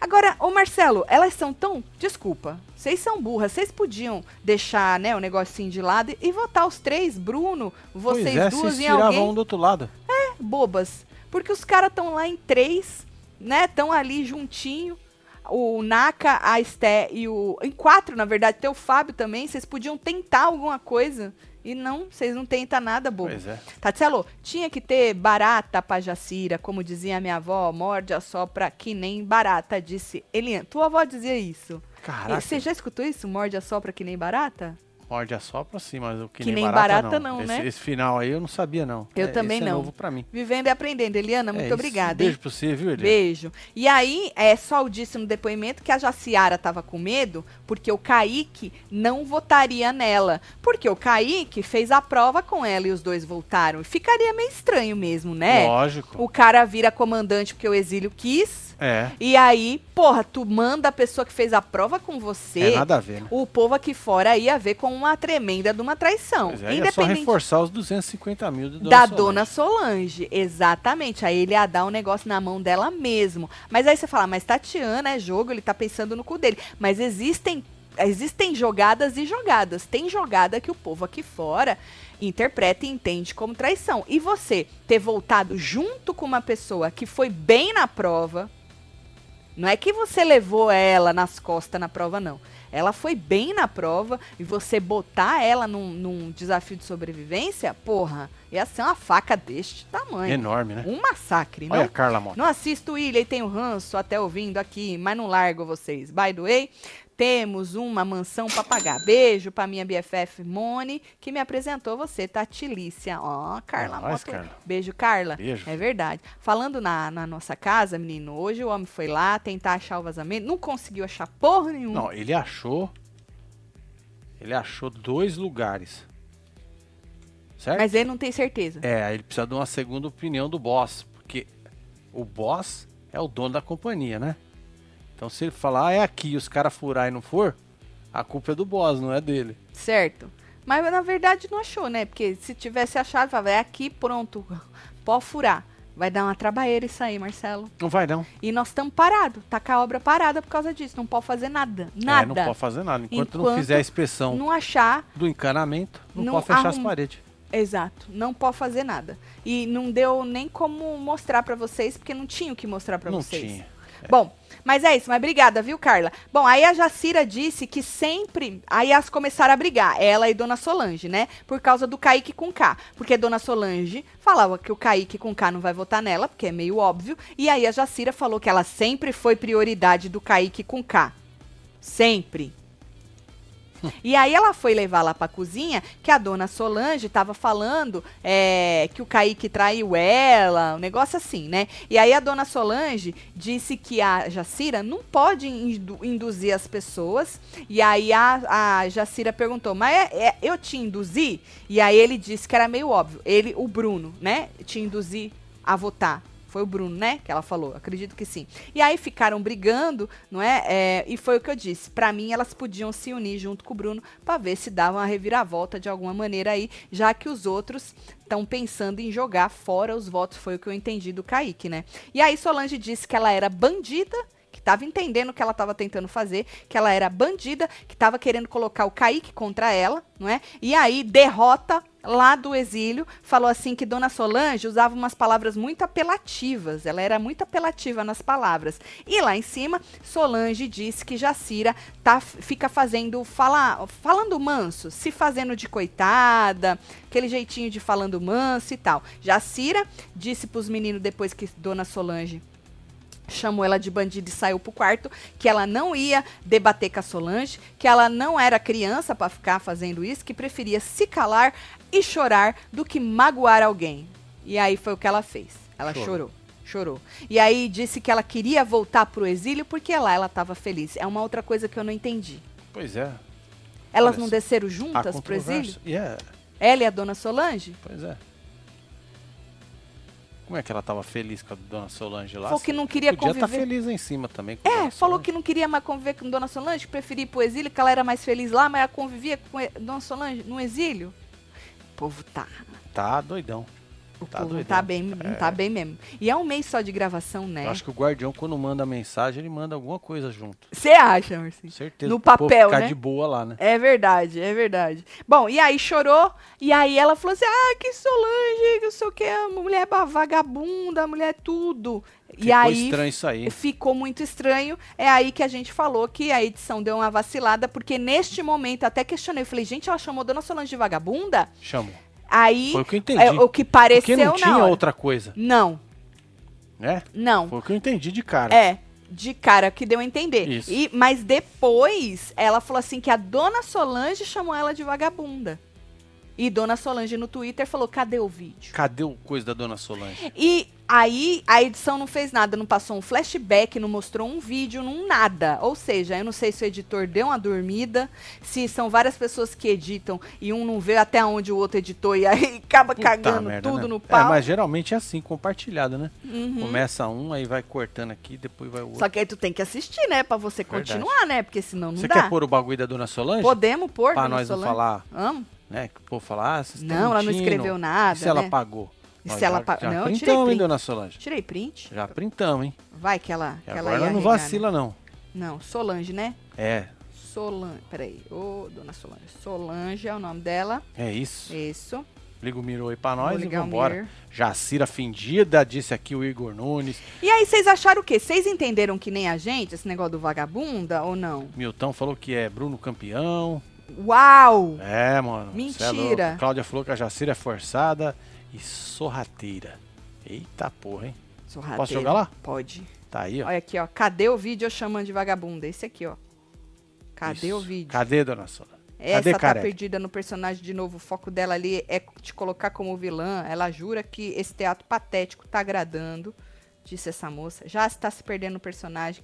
S1: Agora, ô Marcelo, elas são tão. Desculpa, vocês são burras, vocês podiam deixar, né, o negocinho de lado e, e votar os três, Bruno, vocês
S2: pois é,
S1: duas em alguém
S2: um do outro lado.
S1: bobas. Porque os caras estão lá em três, né? Estão ali juntinho. O Naka, a Esté e o. Em quatro, na verdade, tem o Fábio também. Vocês podiam tentar alguma coisa. E não, vocês não tentam nada, bobo.
S2: Pois é.
S1: Tatselo, tinha que ter barata pra Jacira, como dizia minha avó, morde a sopra que nem barata, disse Eliane. Tua avó dizia isso.
S2: Caraca.
S1: Você já escutou isso? Morde a sopra que nem barata?
S2: Morde a sopra sim, mas o que,
S1: Que
S2: nem,
S1: nem
S2: barata,
S1: barata
S2: não,
S1: não,
S2: esse,
S1: né?
S2: esse final aí eu não sabia, não.
S1: Eu
S2: É,
S1: também
S2: esse
S1: não.
S2: É novo pra mim.
S1: Vivendo e aprendendo. Eliana, muito
S2: É
S1: obrigada. hein?
S2: Beijo pra você, viu, Eliana?
S1: Beijo. E aí, é, Sol disse no depoimento que a Jaciara tava com medo porque o Kaique não votaria nela. Porque o Kaique fez a prova com ela e os dois voltaram. E ficaria meio estranho mesmo, né?
S2: Lógico.
S1: O cara vira comandante porque o exílio quis.
S2: É.
S1: E aí, porra, tu manda a pessoa que fez a prova com você.
S2: É nada a ver, né?
S1: O povo aqui fora ia ver como uma tremenda de uma traição.
S2: Pois é, aí é só reforçar os 250 mil do
S1: da
S2: Solange.
S1: dona Solange, exatamente. Aí ele ia dar um negócio na mão dela mesmo. Mas aí você fala, mas Tatiana é jogo, ele tá pensando no cu dele. Mas existem existem jogadas e jogadas. Tem jogada que o povo aqui fora interpreta e entende como traição. E você ter voltado junto com uma pessoa que foi bem na prova, não é que você levou ela nas costas na prova, não. Ela foi bem na prova e você botar ela num, num desafio de sobrevivência, porra, ia ser uma faca deste tamanho.
S2: Enorme, né?
S1: Um massacre,
S2: Olha a
S1: não?
S2: Carla Mota.
S1: Não assisto Ilha e tenho ranço até ouvindo aqui, mas não largo vocês. By the way, temos uma mansão pra pagar. Beijo pra minha BFF Mone, que me apresentou você, Tatilícia. Ó, Carla
S2: Nós,
S1: Mota.
S2: Carla.
S1: Beijo, Carla.
S2: Beijo.
S1: É verdade. Falando na, na nossa casa, menino, hoje o homem foi lá tentar achar o vazamento, não conseguiu achar porra nenhuma.
S2: Não, ele achou. Ele achou dois lugares. Certo?
S1: Mas ele não tem certeza.
S2: É, ele precisa de uma segunda opinião do boss. Porque o boss é o dono da companhia, né? Então se ele falar, ah, é aqui, e os caras furar e não for, a culpa é do boss, não é dele.
S1: Certo. Mas na verdade não achou, né? Porque se tivesse achado, falava, é aqui, pronto, pode furar. Vai dar uma trabalheira isso aí, Marcelo.
S2: Não vai não.
S1: E nós estamos parados, tá com a obra parada por causa disso. Não pode fazer nada. Nada.
S2: É, não pode fazer nada. Enquanto, não
S1: Enquanto
S2: fizer a inspeção
S1: Não achar.
S2: do encanamento, não,
S1: não
S2: pode fechar as
S1: arruma-
S2: paredes.
S1: Exato. Não pode fazer nada. E não deu nem como mostrar pra vocês, porque não tinha o que mostrar pra
S2: Não
S1: vocês.
S2: tinha.
S1: Bom, mas é isso, mas obrigada, viu, Carla? Bom, aí a Jacira disse que sempre. Aí elas começaram a brigar, ela e Dona Solange, né? Por causa do Kaique com K. Porque Dona Solange falava que o Kaique com K não vai votar nela, porque é meio óbvio. E aí a Jacira falou que ela sempre foi prioridade do Kaique com K. Sempre. E aí ela foi levar lá pra cozinha que a dona Solange tava falando é, que o Kaique traiu ela, um negócio assim, né? E aí a dona Solange disse que a Jacira não pode indu- induzir as pessoas. E aí a, a Jacira perguntou, mas é- é- eu te induzi? E aí ele disse que era meio óbvio. Ele, o Bruno, né? Te induzir a votar. Foi o Bruno, né? Que ela falou. Acredito que sim. E aí ficaram brigando, não é? É, e foi o que eu disse. Pra mim, elas podiam se unir junto com o Bruno pra ver se dava uma reviravolta de alguma maneira aí, já que os outros estão pensando em jogar fora os votos. Foi o que eu entendi do Kaique, né? E aí Solange disse que ela era bandida. Que estava entendendo o que ela estava tentando fazer, que ela era bandida, que estava querendo colocar o Kaique contra ela, não é? E aí derrota lá do exílio, falou assim que Dona Solange usava umas palavras muito apelativas, ela era muito apelativa nas palavras. E lá em cima, Solange disse que Jacira tá, fica fazendo, fala, falando manso, se fazendo de coitada, aquele jeitinho de falando manso e tal. Jacira disse pros meninos depois que Dona Solange chamou ela de bandida e saiu pro quarto, que ela não ia debater com a Solange, que ela não era criança para ficar fazendo isso, que preferia se calar e chorar do que magoar alguém. E aí foi o que ela fez. Ela
S2: Chorou.
S1: chorou. Chorou. E aí disse que ela queria voltar pro exílio porque lá ela estava feliz. É uma outra coisa que eu não entendi.
S2: Pois é.
S1: Elas não desceram juntas pro exílio?
S2: é,
S1: Ela e a dona Solange?
S2: pois é. Como é que ela tava feliz com a dona Solange lá?
S1: Falou que não queria
S2: Podia estar
S1: conviver.
S2: feliz lá em cima também.
S1: É, falou
S2: Solange.
S1: que não queria mais conviver com Dona Solange, preferia ir pro exílio, que ela era mais feliz lá, mas ela convivia com Dona Solange no exílio. O povo tá.
S2: Tá doidão.
S1: O
S2: Tá
S1: povo não
S2: doidão.
S1: tá bem, não tá bem mesmo. E é um mês só de gravação, né?
S2: Eu acho que o guardião, quando manda mensagem, ele manda alguma coisa junto.
S1: Você acha, Marcinho?
S2: Certeza.
S1: No papel,
S2: ficar
S1: né?
S2: de boa lá, né?
S1: É verdade, é verdade. Bom, e aí chorou, e aí ela falou assim: ah, que Solange, que não sei o que, a mulher vagabunda, a mulher tudo. e
S2: Ficou
S1: aí
S2: estranho isso aí.
S1: ficou muito estranho. É aí que a gente falou que a edição deu uma vacilada, porque neste momento até questionei. Eu falei, gente, ela chamou Dona Solange de vagabunda?
S2: Chamou.
S1: Aí,
S2: Foi o que eu entendi.
S1: é, o que pareceu
S2: Porque não tinha
S1: hora.
S2: outra coisa,
S1: Não,
S2: né?
S1: não.
S2: Foi o que eu entendi de cara.
S1: É. De cara, que deu a entender.
S2: Isso.
S1: E, mas depois, ela falou assim que a dona Solange chamou ela de vagabunda. E dona Solange no Twitter falou: cadê o vídeo?
S2: Cadê o coisa da dona Solange?
S1: E aí a edição não fez nada, não passou um flashback, não mostrou um vídeo, não nada. Ou seja, eu não sei se o editor deu uma dormida, se são várias pessoas que editam e um não vê até onde o outro editou e aí acaba
S2: Puta
S1: cagando
S2: merda,
S1: tudo
S2: né?
S1: no
S2: É,
S1: pau.
S2: mas geralmente é assim, compartilhado, né?
S1: Uhum.
S2: Começa um, aí vai cortando aqui, depois vai o outro.
S1: Só que aí tu tem que assistir, né? Pra você
S2: Verdade.
S1: continuar, né? Porque senão não
S2: Você
S1: dá.
S2: quer pôr o bagulho da dona Solange?
S1: Podemos pôr,
S2: Pra
S1: dona
S2: nós não
S1: Solange?
S2: falar,
S1: Amo.
S2: Né? Que o povo falar, ah,
S1: Não, ela não escreveu nada,
S2: E se ela
S1: né?
S2: pagou?
S1: E se ela pa-
S2: já
S1: Não, eu tirei
S2: printamos, hein,
S1: print.
S2: dona Solange?
S1: Tirei print.
S2: Já printamos, hein?
S1: Vai que ela, que ela
S2: agora ela não
S1: arregar, né?
S2: vacila, não.
S1: Não, Solange, né?
S2: É,
S1: Solange. Peraí. Ô, dona Solange. Solange é o nome dela.
S2: é isso.
S1: Isso.
S2: Liga o Miro aí pra nós e vambora. Jacira Fendida, disse aqui o Igor Nunes.
S1: E aí, vocês acharam o quê? Vocês entenderam que nem a gente, esse negócio do vagabunda ou não?
S2: Milton falou que é Bruno campeão.
S1: Uau!
S2: É, mano. é.
S1: Mentira.
S2: Cláudia falou que a Jacira é forçada e sorrateira. Eita porra, hein?
S1: Sorrateira.
S2: Posso jogar lá?
S1: Pode.
S2: Tá aí, ó.
S1: Olha aqui, ó. Cadê o vídeo eu chamando de vagabunda? Esse aqui, ó. Cadê
S2: Isso.
S1: o vídeo?
S2: Cadê, dona Solange?
S1: Essa tá perdida no personagem de novo. O foco dela ali é te colocar como vilã. Ela jura que esse teatro patético tá agradando, disse essa moça. Já está se perdendo no personagem.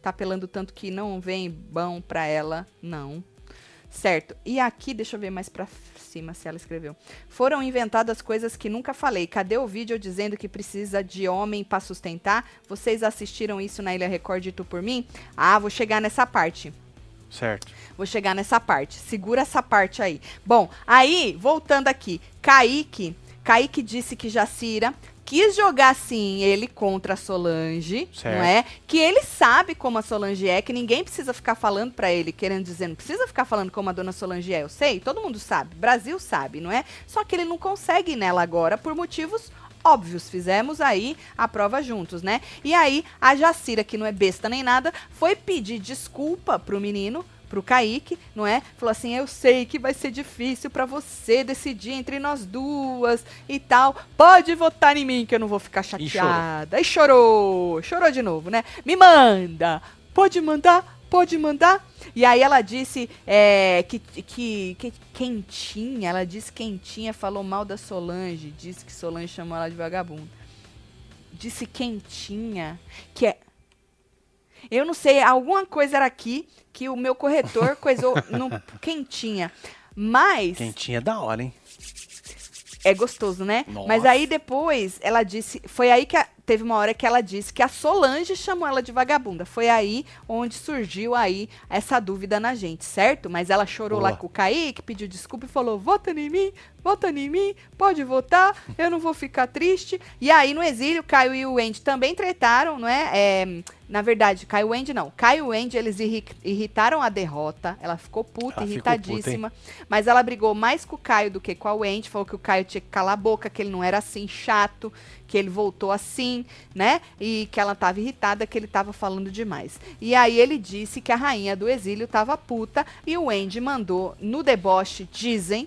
S1: Tá apelando tanto que não vem bom pra ela. Não. Certo. E aqui, deixa eu ver mais pra cima se ela escreveu. Foram inventadas coisas que nunca falei. Cadê o vídeo dizendo que precisa de homem pra sustentar? Vocês assistiram isso na Ilha Record e tu por mim? Ah, vou chegar nessa parte.
S2: Certo.
S1: Vou chegar nessa parte. Segura essa parte aí. Bom, aí, voltando aqui. Kaique. Kaique disse que Jacira quis jogar sim ele contra a Solange,
S2: Certo.
S1: não é? Que ele sabe como a Solange é, que ninguém precisa ficar falando pra ele, querendo dizer, não precisa ficar falando como a dona Solange é. Eu sei, todo mundo sabe, Brasil sabe, não é? Só que ele não consegue nela agora por motivos óbvios. Fizemos aí a prova juntos, né? E aí a Jacira, que não é besta nem nada, foi pedir desculpa pro menino pro Kaique, não é? Falou assim: "Eu sei que vai ser difícil pra você decidir entre nós duas e tal. Pode votar em mim que eu não vou ficar
S2: chorou.
S1: chateada". E chorou. Chorou de novo, né? Me manda. Pode mandar? Pode mandar? E aí ela disse é, que, que, que quentinha, ela disse quentinha, falou mal da Solange, disse que Solange chamou ela de vagabunda. Disse quentinha, que é eu não sei, alguma coisa era aqui que o meu corretor coisou no quentinha. Mas
S2: Quentinha é da hora, hein?
S1: é gostoso, né?
S2: Nossa.
S1: Mas aí depois ela disse, foi aí que a- teve uma hora que ela disse que a Solange chamou ela de vagabunda. Foi aí onde surgiu aí essa dúvida na gente, certo? Mas ela chorou lá com o Kaique, pediu desculpa e falou: "Vota em mim, vota em mim, pode votar, eu não vou ficar triste". E aí no exílio, Caio e o Andy também tretaram, não é? É, na verdade, Caio e o Andy não. Caio e o Andy, eles irri- irritaram a derrota. Ela ficou puta,
S2: Ela ficou puta,
S1: irritadíssima. Mas ela brigou mais com o Caio do que com a Wendy. Falou que o Caio tinha que calar a boca, que ele não era assim chato, que ele voltou assim, né? E que ela tava irritada, que ele tava falando demais. E aí ele disse que a rainha do exílio tava puta e o Wendy mandou no deboche, dizem,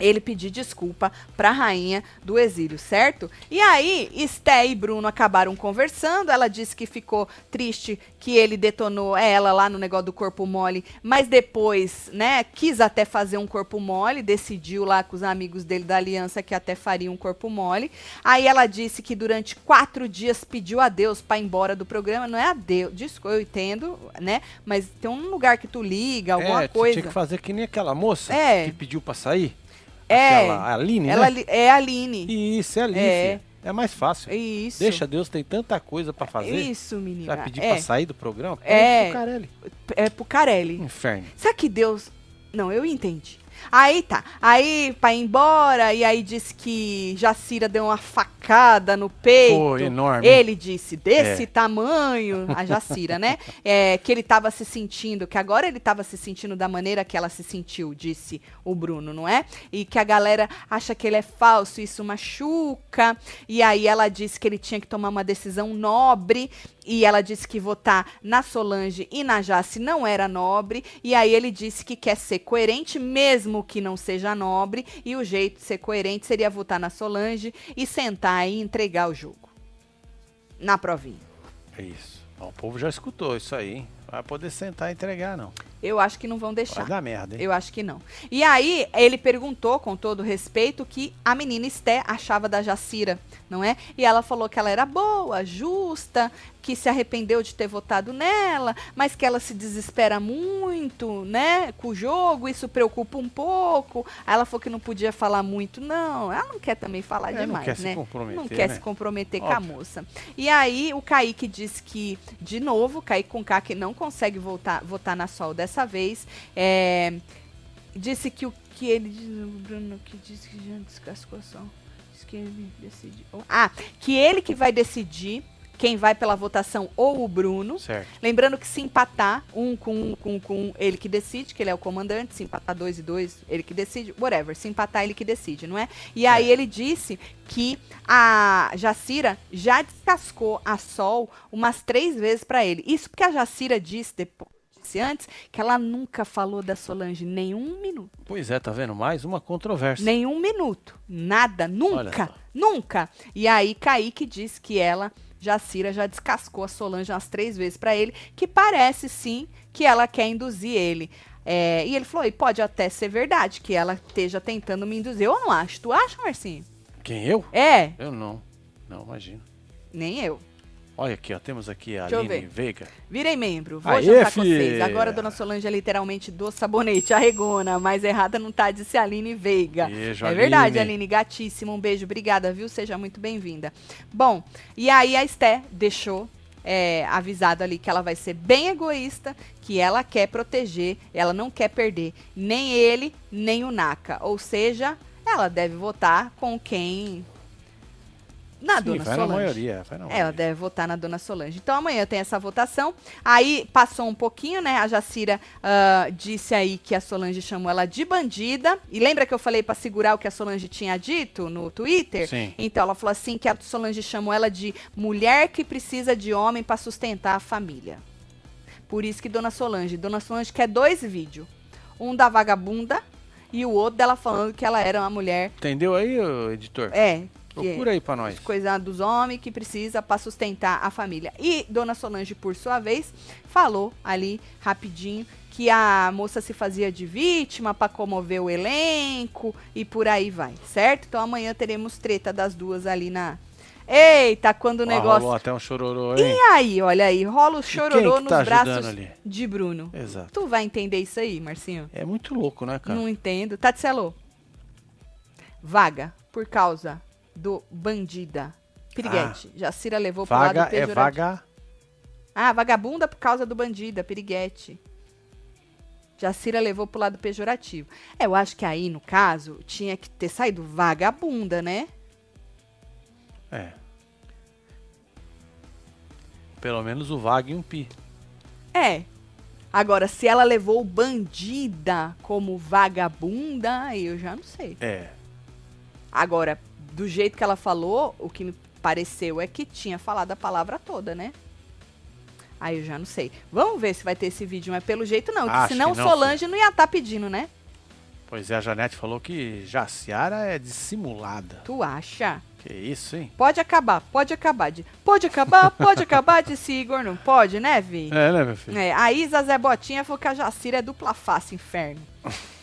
S1: ele pedir desculpa pra rainha do exílio, certo? E aí, Esté e Bruno acabaram conversando. Ela disse que ficou triste que ele detonou ela lá no negócio do corpo mole, mas depois, né, quis até fazer um corpo mole, decidiu lá com os amigos dele da aliança que até faria um corpo mole. Aí ela disse que durante quatro dias pediu a Deus pra ir embora do programa. Não é a Deus, desculpa, eu entendo, né? Mas tem um lugar que tu liga, alguma
S2: é,
S1: coisa.
S2: tinha que fazer que nem aquela moça
S1: É.
S2: que pediu pra sair.
S1: É.
S2: Aquela, a Aline,
S1: Ela
S2: né?
S1: li- é a Aline.
S2: Isso, é ali,
S1: É.
S2: filha. É mais fácil.
S1: Isso.
S2: Deixa Deus, tem tanta coisa pra fazer.
S1: Isso, menina.
S2: Vai pedir
S1: é,
S2: pra sair do programa? Pede
S1: É.
S2: pro Carelli.
S1: é pro Carelli.
S2: Inferno.
S1: Será que Deus. Não, eu entendi. Aí tá. Aí, pra ir embora, e aí disse que Jacira deu uma facada no peito.
S2: Foi enorme.
S1: Ele disse, desse
S2: É.
S1: tamanho, a Jacira, né? É, que ele tava se sentindo, que agora ele tava se sentindo da maneira que ela se sentiu, disse o Bruno, não é? E que a galera acha que ele é falso, isso machuca. E aí ela disse que ele tinha que tomar uma decisão nobre. E ela disse que votar na Solange e na Jace não era nobre. E aí ele disse que quer ser coerente, mesmo que não seja nobre. E o jeito de ser coerente seria votar na Solange e sentar e entregar o jogo. Na provinha.
S2: É isso. O povo já escutou isso aí? Vai poder sentar e entregar, não.
S1: Eu acho que não vão deixar.
S2: Vai dar merda, hein?
S1: Eu acho que não. E aí, ele perguntou, com todo respeito, o que a menina Esté achava da Jacira, não é? E ela falou que ela era boa, justa, que se arrependeu de ter votado nela, mas que ela se desespera muito, né, com o jogo, isso preocupa um pouco. Aí ela falou que não podia falar muito, não. Ela não quer também falar
S2: É, não
S1: demais,
S2: quer se
S1: né?
S2: comprometer,
S1: não quer
S2: né?
S1: se comprometer com a
S2: Óbvio.
S1: moça. E aí, o Kaique disse que, de novo, Kaique com K, que não consegue voltar, votar na Sol dessa vez, é, disse que o que ele Bruno que disse que já descascou a Sol. Que ele decide. Ah, que ele que vai decidir quem vai pela votação ou o Bruno.
S2: Certo.
S1: Lembrando que se empatar um com um com com um, ele que decide, que ele é o comandante, se empatar dois e dois, ele que decide, whatever, se empatar ele que decide, não é? E aí ele disse que a Jacira já descascou a Sol umas três vezes pra ele. Isso porque a Jacira disse depois disse antes que ela nunca falou da Solange nenhum minuto.
S2: Pois é, tá vendo? Mais uma controvérsia.
S1: Nenhum minuto. Nada. Nunca. Nunca. E aí, Kaique disse que ela, Jacira, já descascou a Solange umas três vezes pra ele, que parece sim que ela quer induzir ele. É, e ele falou: e pode até ser verdade que ela esteja tentando me induzir. Eu não acho. Tu acha, Marcinho?
S2: Quem, eu?
S1: É,
S2: Eu não. Não, imagina.
S1: nem eu.
S2: Olha aqui, ó. Temos aqui a
S1: Deixa
S2: Aline. Veiga.
S1: Virei membro. Vou
S2: Aê,
S1: jantar com vocês. Agora a dona Solange é literalmente do sabonete, arregona. Mas errada não tá, disse a Aline Veiga.
S2: Beijo,
S1: é verdade,
S2: Aline.
S1: Aline. Gatíssima. Um beijo. Obrigada, viu? Seja muito bem-vinda. Bom, e aí a Esté deixou é, avisado ali que ela vai ser bem egoísta, que ela quer proteger, ela não quer perder nem ele, nem o Naka. Ou seja, ela deve votar com quem... Na
S2: Sim,
S1: dona
S2: vai
S1: Solange.
S2: na maioria. Vai na
S1: É, ela
S2: maioria.
S1: deve votar na Dona Solange. Então amanhã tem essa votação. Aí passou um pouquinho, né? A Jacira ah, disse aí que a Solange chamou ela de bandida. E lembra que eu falei pra segurar o que a Solange tinha dito no Twitter?
S2: Sim.
S1: Então ela falou assim que a Solange chamou ela de mulher que precisa de homem pra sustentar a família. Por isso que Dona Solange, Dona Solange quer dois vídeos. Um da vagabunda e o outro dela falando que ela era uma mulher.
S2: Entendeu aí, editor?
S1: É.
S2: Procura aí pra nós.
S1: coisa dos homens que precisa para sustentar a família. E Dona Solange, por sua vez, falou ali rapidinho que a moça se fazia de vítima para comover o elenco e por aí vai, certo? Então amanhã teremos treta das duas ali na. Eita, quando o negócio.
S2: rolou até um chororô, hein?
S1: E aí, olha aí, rola o chororô
S2: que
S1: nos
S2: tá
S1: braços
S2: ali?
S1: de Bruno.
S2: Exato.
S1: Tu vai entender isso aí, Marcinho?
S2: É muito louco, né, cara?
S1: Não entendo. Tatselo. Vaga por causa do bandida. Piriguete. Jacira levou pro
S2: Vaga
S1: lado
S2: é
S1: pejorativo.
S2: vaga.
S1: Ah, vagabunda por causa do bandida, piriguete. Jacira levou pro lado pejorativo. É, eu acho que aí, no caso, tinha que ter saído vagabunda, né?
S2: É. Pelo menos o vaga e um pi.
S1: É. Agora, se ela levou bandida como vagabunda, aí eu já não sei.
S2: É.
S1: Agora, do jeito que ela falou, o que me pareceu é que tinha falado a palavra toda, né? Aí eu já não sei. Vamos ver se vai ter esse vídeo, mas pelo jeito não. Que
S2: Acho
S1: senão
S2: que não,
S1: Solange não ia estar pedindo, né?
S2: Pois é, a Janete falou que Jaciara é dissimulada.
S1: Tu acha?
S2: Que isso, hein?
S1: Pode acabar, pode acabar. De... Pode acabar, pode acabar, disse Igor. Não pode, né, Vi?
S2: É, né, meu filho?
S1: É, a Isa Zé Botinha falou que a Jacira é dupla face, inferno.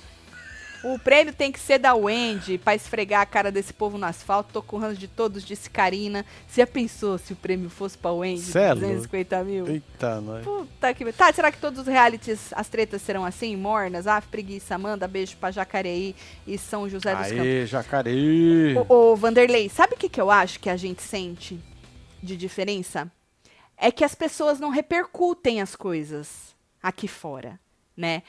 S1: O prêmio tem que ser da Wendy pra esfregar a cara desse povo no asfalto. Tô com ranço de todos, disse Karina. Você já pensou se o prêmio fosse pra Wendy?
S2: Louco.
S1: 250 mil?
S2: Eita, nós.
S1: Puta que... Tá, será que todos os realities, as tretas serão assim, mornas? Ah, preguiça, Amanda, beijo pra Jacareí e São José dos Campos.
S2: Aê, Jacareí.
S1: Ô, ô, Vanderlei, sabe o que, que eu acho que a gente sente de diferença? É que as pessoas não repercutem as coisas aqui fora, né?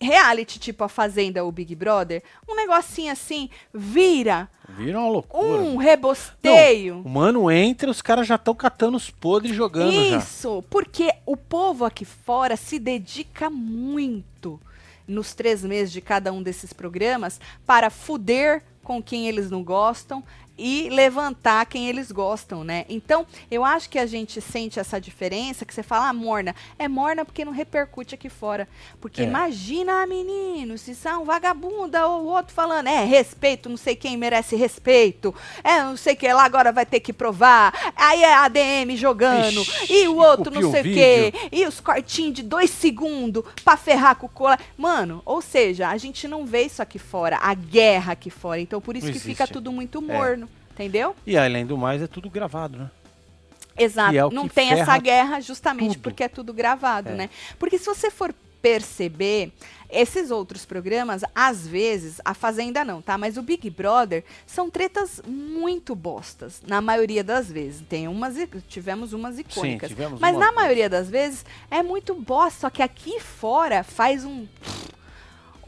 S1: Reality, tipo a Fazenda ou Big Brother, um negocinho assim, vira
S2: Vira uma loucura.
S1: um rebosteio.
S2: O mano entra, os caras já estão catando os podres jogando já.
S1: Isso, porque o povo aqui fora se dedica muito nos três meses de cada um desses programas para fuder com quem eles não gostam e levantar quem eles gostam, né? Então, eu acho que a gente sente essa diferença, que você fala, ah, morna. É morna porque não repercute aqui fora. Porque
S2: É.
S1: imagina, menino, se são vagabunda ou o outro falando, é, respeito, não sei quem merece respeito, é, não sei o que lá, agora vai ter que provar. Aí é a ADM jogando,
S2: Ixi,
S1: e o outro não sei o quê, e os cortinhos de dois segundos pra ferrar com o cola. Mano, ou seja, a gente não vê isso aqui fora, a guerra aqui fora. Então, por isso
S2: Não
S1: que
S2: existe.
S1: fica tudo muito
S2: É.
S1: Entendeu?
S2: E além do mais, é tudo gravado, né?
S1: Exato.
S2: É
S1: não tem essa guerra justamente
S2: tudo.
S1: porque é tudo gravado,
S2: É.
S1: né? Porque se você for perceber, esses outros programas, às vezes, a Fazenda não, tá? Mas o Big Brother são tretas muito bostas, na maioria das vezes. Tem umas, tivemos umas icônicas.
S2: tivemos
S1: mas
S2: umas
S1: na maioria das vezes é muito bosta, só que aqui fora faz um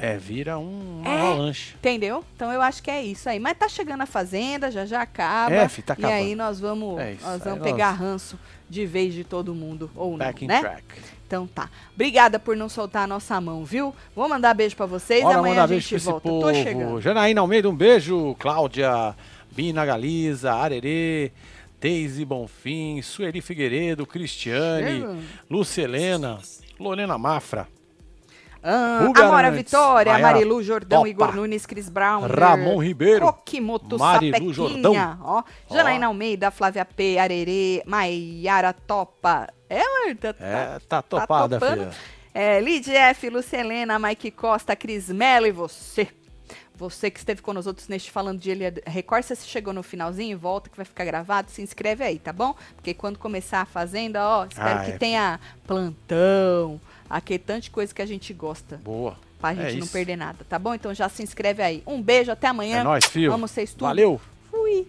S2: É, vira um
S1: É.
S2: avalanche.
S1: Entendeu? Então eu acho que é isso aí. Mas tá chegando a Fazenda, já já acaba.
S2: É, fi, tá
S1: e aí
S2: acabando.
S1: nós vamos,
S2: É isso,
S1: nós
S2: aí
S1: vamos
S2: nós-
S1: pegar ranço de vez de todo mundo, ou
S2: Back
S1: não,
S2: in
S1: né?
S2: track.
S1: Então tá. Obrigada por não soltar a nossa mão, viu? Vou mandar beijo pra vocês,
S2: Bora
S1: amanhã a gente volta.
S2: povo.
S1: Tô chegando.
S2: Janaína Almeida, um beijo. Cláudia, Bina Galiza, Arerê, Deise Bonfim, Sueli Figueiredo, Cristiane. Lucelena, Lorena Mafra,
S1: Ah,
S2: Ruga
S1: Amora
S2: Arantes,
S1: Vitória,
S2: Maiara
S1: Marilu Jordão,
S2: Topa,
S1: Igor Nunes, Cris Brown,
S2: Ramon Ribeiro,
S1: Kokimoto
S2: Marilu
S1: Sapequinha,
S2: Jordão.
S1: ó, Janaína Almeida, Flávia P, Arerê, Maiara Topa. É, mano, tá,
S2: É, tá topada,
S1: topando.
S2: filha.
S1: É, Lidia F, Lucelena, Mike Costa, Cris Mello e você. Você que esteve com nós outros neste falando de Ilha Record, se você chegou no finalzinho, volta que vai ficar gravado, se inscreve aí, tá bom? Porque quando começar a Fazenda, ó, espero
S2: Ah,
S1: que
S2: é.
S1: tenha plantão, de coisa que a gente gosta,
S2: Boa.
S1: pra
S2: É
S1: gente não
S2: isso.
S1: perder nada, tá bom? Então já se inscreve aí. Um beijo, até amanhã.
S2: É nóis, fio.
S1: Amo vocês tudo.
S2: Valeu.
S1: Fui.